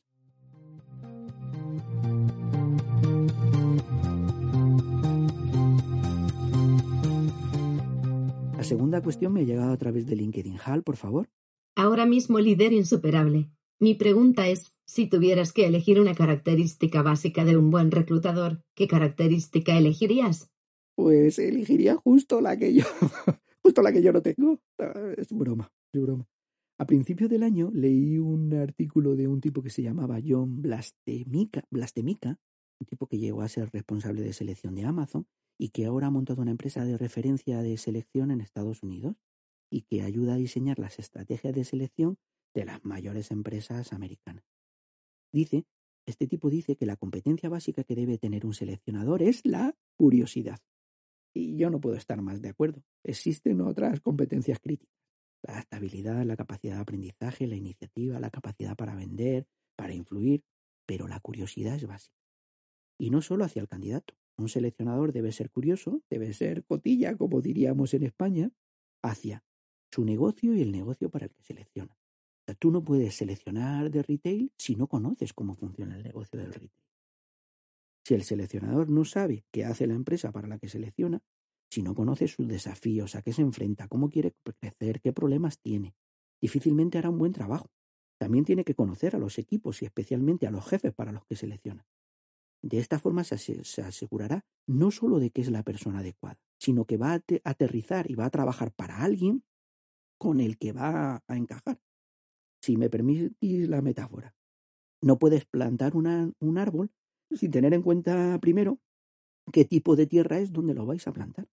La segunda cuestión me ha llegado a través de LinkedIn. Hal, por favor. Ahora mismo líder insuperable. Mi pregunta es, si tuvieras que elegir una característica básica de un buen reclutador, ¿qué característica elegirías? Pues elegiría justo la que yo, justo la que yo no tengo. Ah, es broma, es broma. A principios del año leí un artículo de un tipo que se llamaba John Blastemica, Blastemica, un tipo que llegó a ser responsable de selección de Amazon, y que ahora ha montado una empresa de referencia de selección en Estados Unidos y que ayuda a diseñar las estrategias de selección de las mayores empresas americanas. Dice, este tipo dice que la competencia básica que debe tener un seleccionador es la curiosidad. Y yo no puedo estar más de acuerdo. Existen otras competencias críticas. La adaptabilidad, la capacidad de aprendizaje, la iniciativa, la capacidad para vender, para influir, pero la curiosidad es básica. Y no solo hacia el candidato, un seleccionador debe ser curioso, debe ser cotilla, como diríamos en España, hacia su negocio y el negocio para el que selecciona. tú no puedes seleccionar de retail si no conoces cómo funciona el negocio del retail. Si el seleccionador no sabe qué hace la empresa para la que selecciona, si no conoce sus desafíos, a qué se enfrenta, cómo quiere crecer, qué problemas tiene, difícilmente hará un buen trabajo. También tiene que conocer a los equipos y especialmente a los jefes para los que selecciona. De esta forma se, asegurará no solo de que es la persona adecuada, sino que va a aterrizar y va a trabajar para alguien con el que va a encajar. Si me permitís la metáfora, no puedes plantar un árbol sin tener en cuenta primero qué tipo de tierra es donde lo vais a plantar.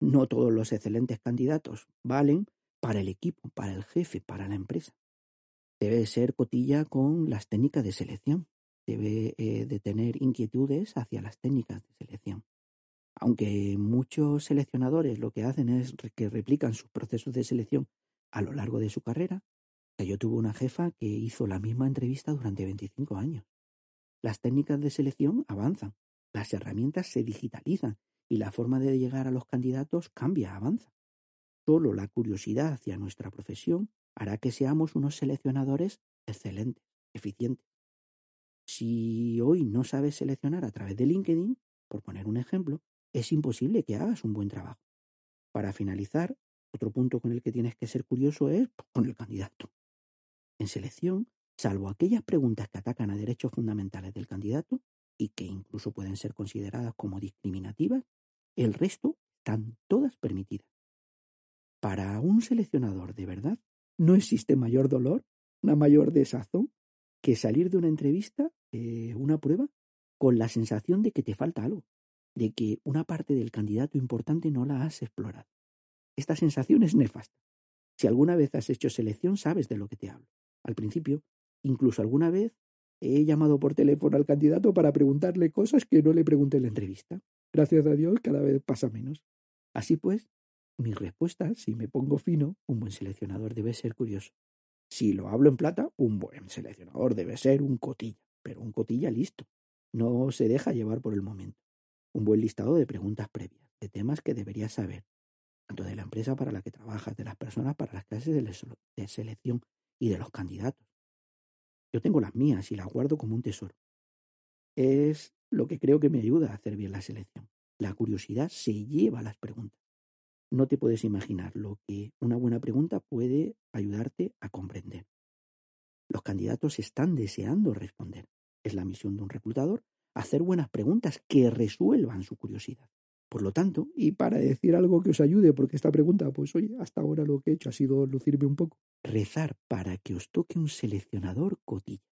No todos los excelentes candidatos valen para el equipo, para el jefe, para la empresa. Debe ser cotilla con las técnicas de selección debe eh, de tener inquietudes hacia las técnicas de selección. Aunque muchos seleccionadores lo que hacen es que replican sus procesos de selección a lo largo de su carrera, yo tuve una jefa que hizo la misma entrevista durante 25 años. Las técnicas de selección avanzan, las herramientas se digitalizan y la forma de llegar a los candidatos cambia, avanza. Solo la curiosidad hacia nuestra profesión hará que seamos unos seleccionadores excelentes, eficientes. Si hoy no sabes seleccionar a través de LinkedIn, por poner un ejemplo, es imposible que hagas un buen trabajo. Para finalizar, otro punto con el que tienes que ser curioso es con el candidato. En selección, salvo aquellas preguntas que atacan a derechos fundamentales del candidato y que incluso pueden ser consideradas como discriminativas, el resto están todas permitidas. Para un seleccionador de verdad, no existe mayor dolor, una mayor desazón, que salir de una entrevista, eh, una prueba, con la sensación de que te falta algo, de que una parte del candidato importante no la has explorado. Esta sensación es nefasta. Si alguna vez has hecho selección, sabes de lo que te hablo. Al principio, incluso alguna vez he llamado por teléfono al candidato para preguntarle cosas que no le pregunté en la entrevista. Gracias a Dios, cada vez pasa menos. Así pues, mi respuesta, si me pongo fino, un buen seleccionador debe ser curioso. Si lo hablo en plata, un buen seleccionador debe ser un cotilla, pero un cotilla listo. No se deja llevar por el momento. Un buen listado de preguntas previas, de temas que deberías saber, tanto de la empresa para la que trabajas, de las personas para las clases de selección y de los candidatos. Yo tengo las mías y las guardo como un tesoro. Es lo que creo que me ayuda a hacer bien la selección. La curiosidad se lleva a las preguntas. No te puedes imaginar lo que una buena pregunta puede ayudarte a comprender. Los candidatos están deseando responder. Es la misión de un reclutador hacer buenas preguntas que resuelvan su curiosidad. Por lo tanto, y para decir algo que os ayude, porque esta pregunta, pues oye, hasta ahora lo que he hecho ha sido lucirme un poco, rezar para que os toque un seleccionador cotilla,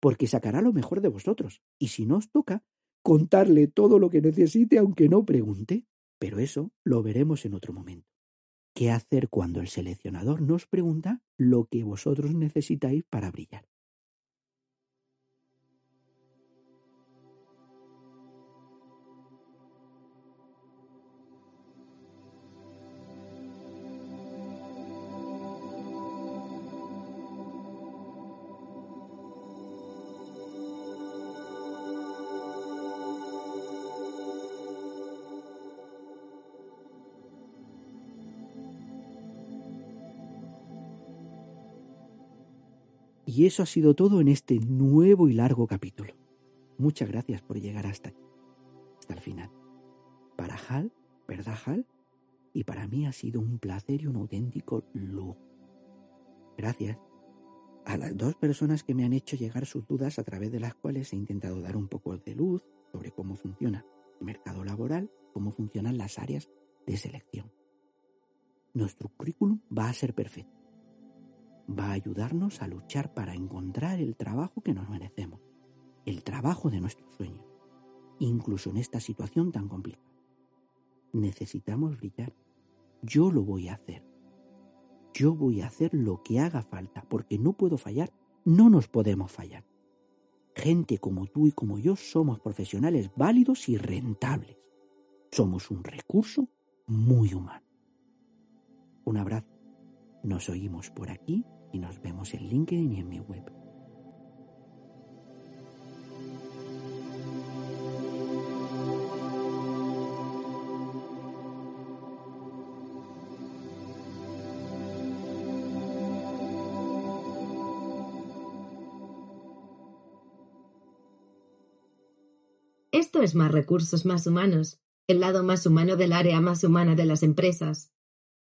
porque sacará lo mejor de vosotros, y si no os toca, contarle todo lo que necesite aunque no pregunte, pero eso lo veremos en otro momento. ¿Qué hacer cuando el seleccionador nos pregunta lo que vosotros necesitáis para brillar? Y eso ha sido todo en este nuevo y largo capítulo. Muchas gracias por llegar hasta aquí, hasta el final. Para Hal, ¿verdad Hal? Y para mí ha sido un placer y un auténtico lujo. Gracias a las dos personas que me han hecho llegar sus dudas a través de las cuales he intentado dar un poco de luz sobre cómo funciona el mercado laboral, cómo funcionan las áreas de selección. Nuestro currículum va a ser perfecto va a ayudarnos a luchar para encontrar el trabajo que nos merecemos, el trabajo de nuestros sueños, incluso en esta situación tan complicada. Necesitamos brillar. Yo lo voy a hacer. Yo voy a hacer lo que haga falta, porque no puedo fallar, no nos podemos fallar. Gente como tú y como yo somos profesionales válidos y rentables. Somos un recurso muy humano. Un abrazo. Nos oímos por aquí y nos vemos en LinkedIn y en mi web. Esto es más recursos más humanos, el lado más humano del área más humana de las empresas.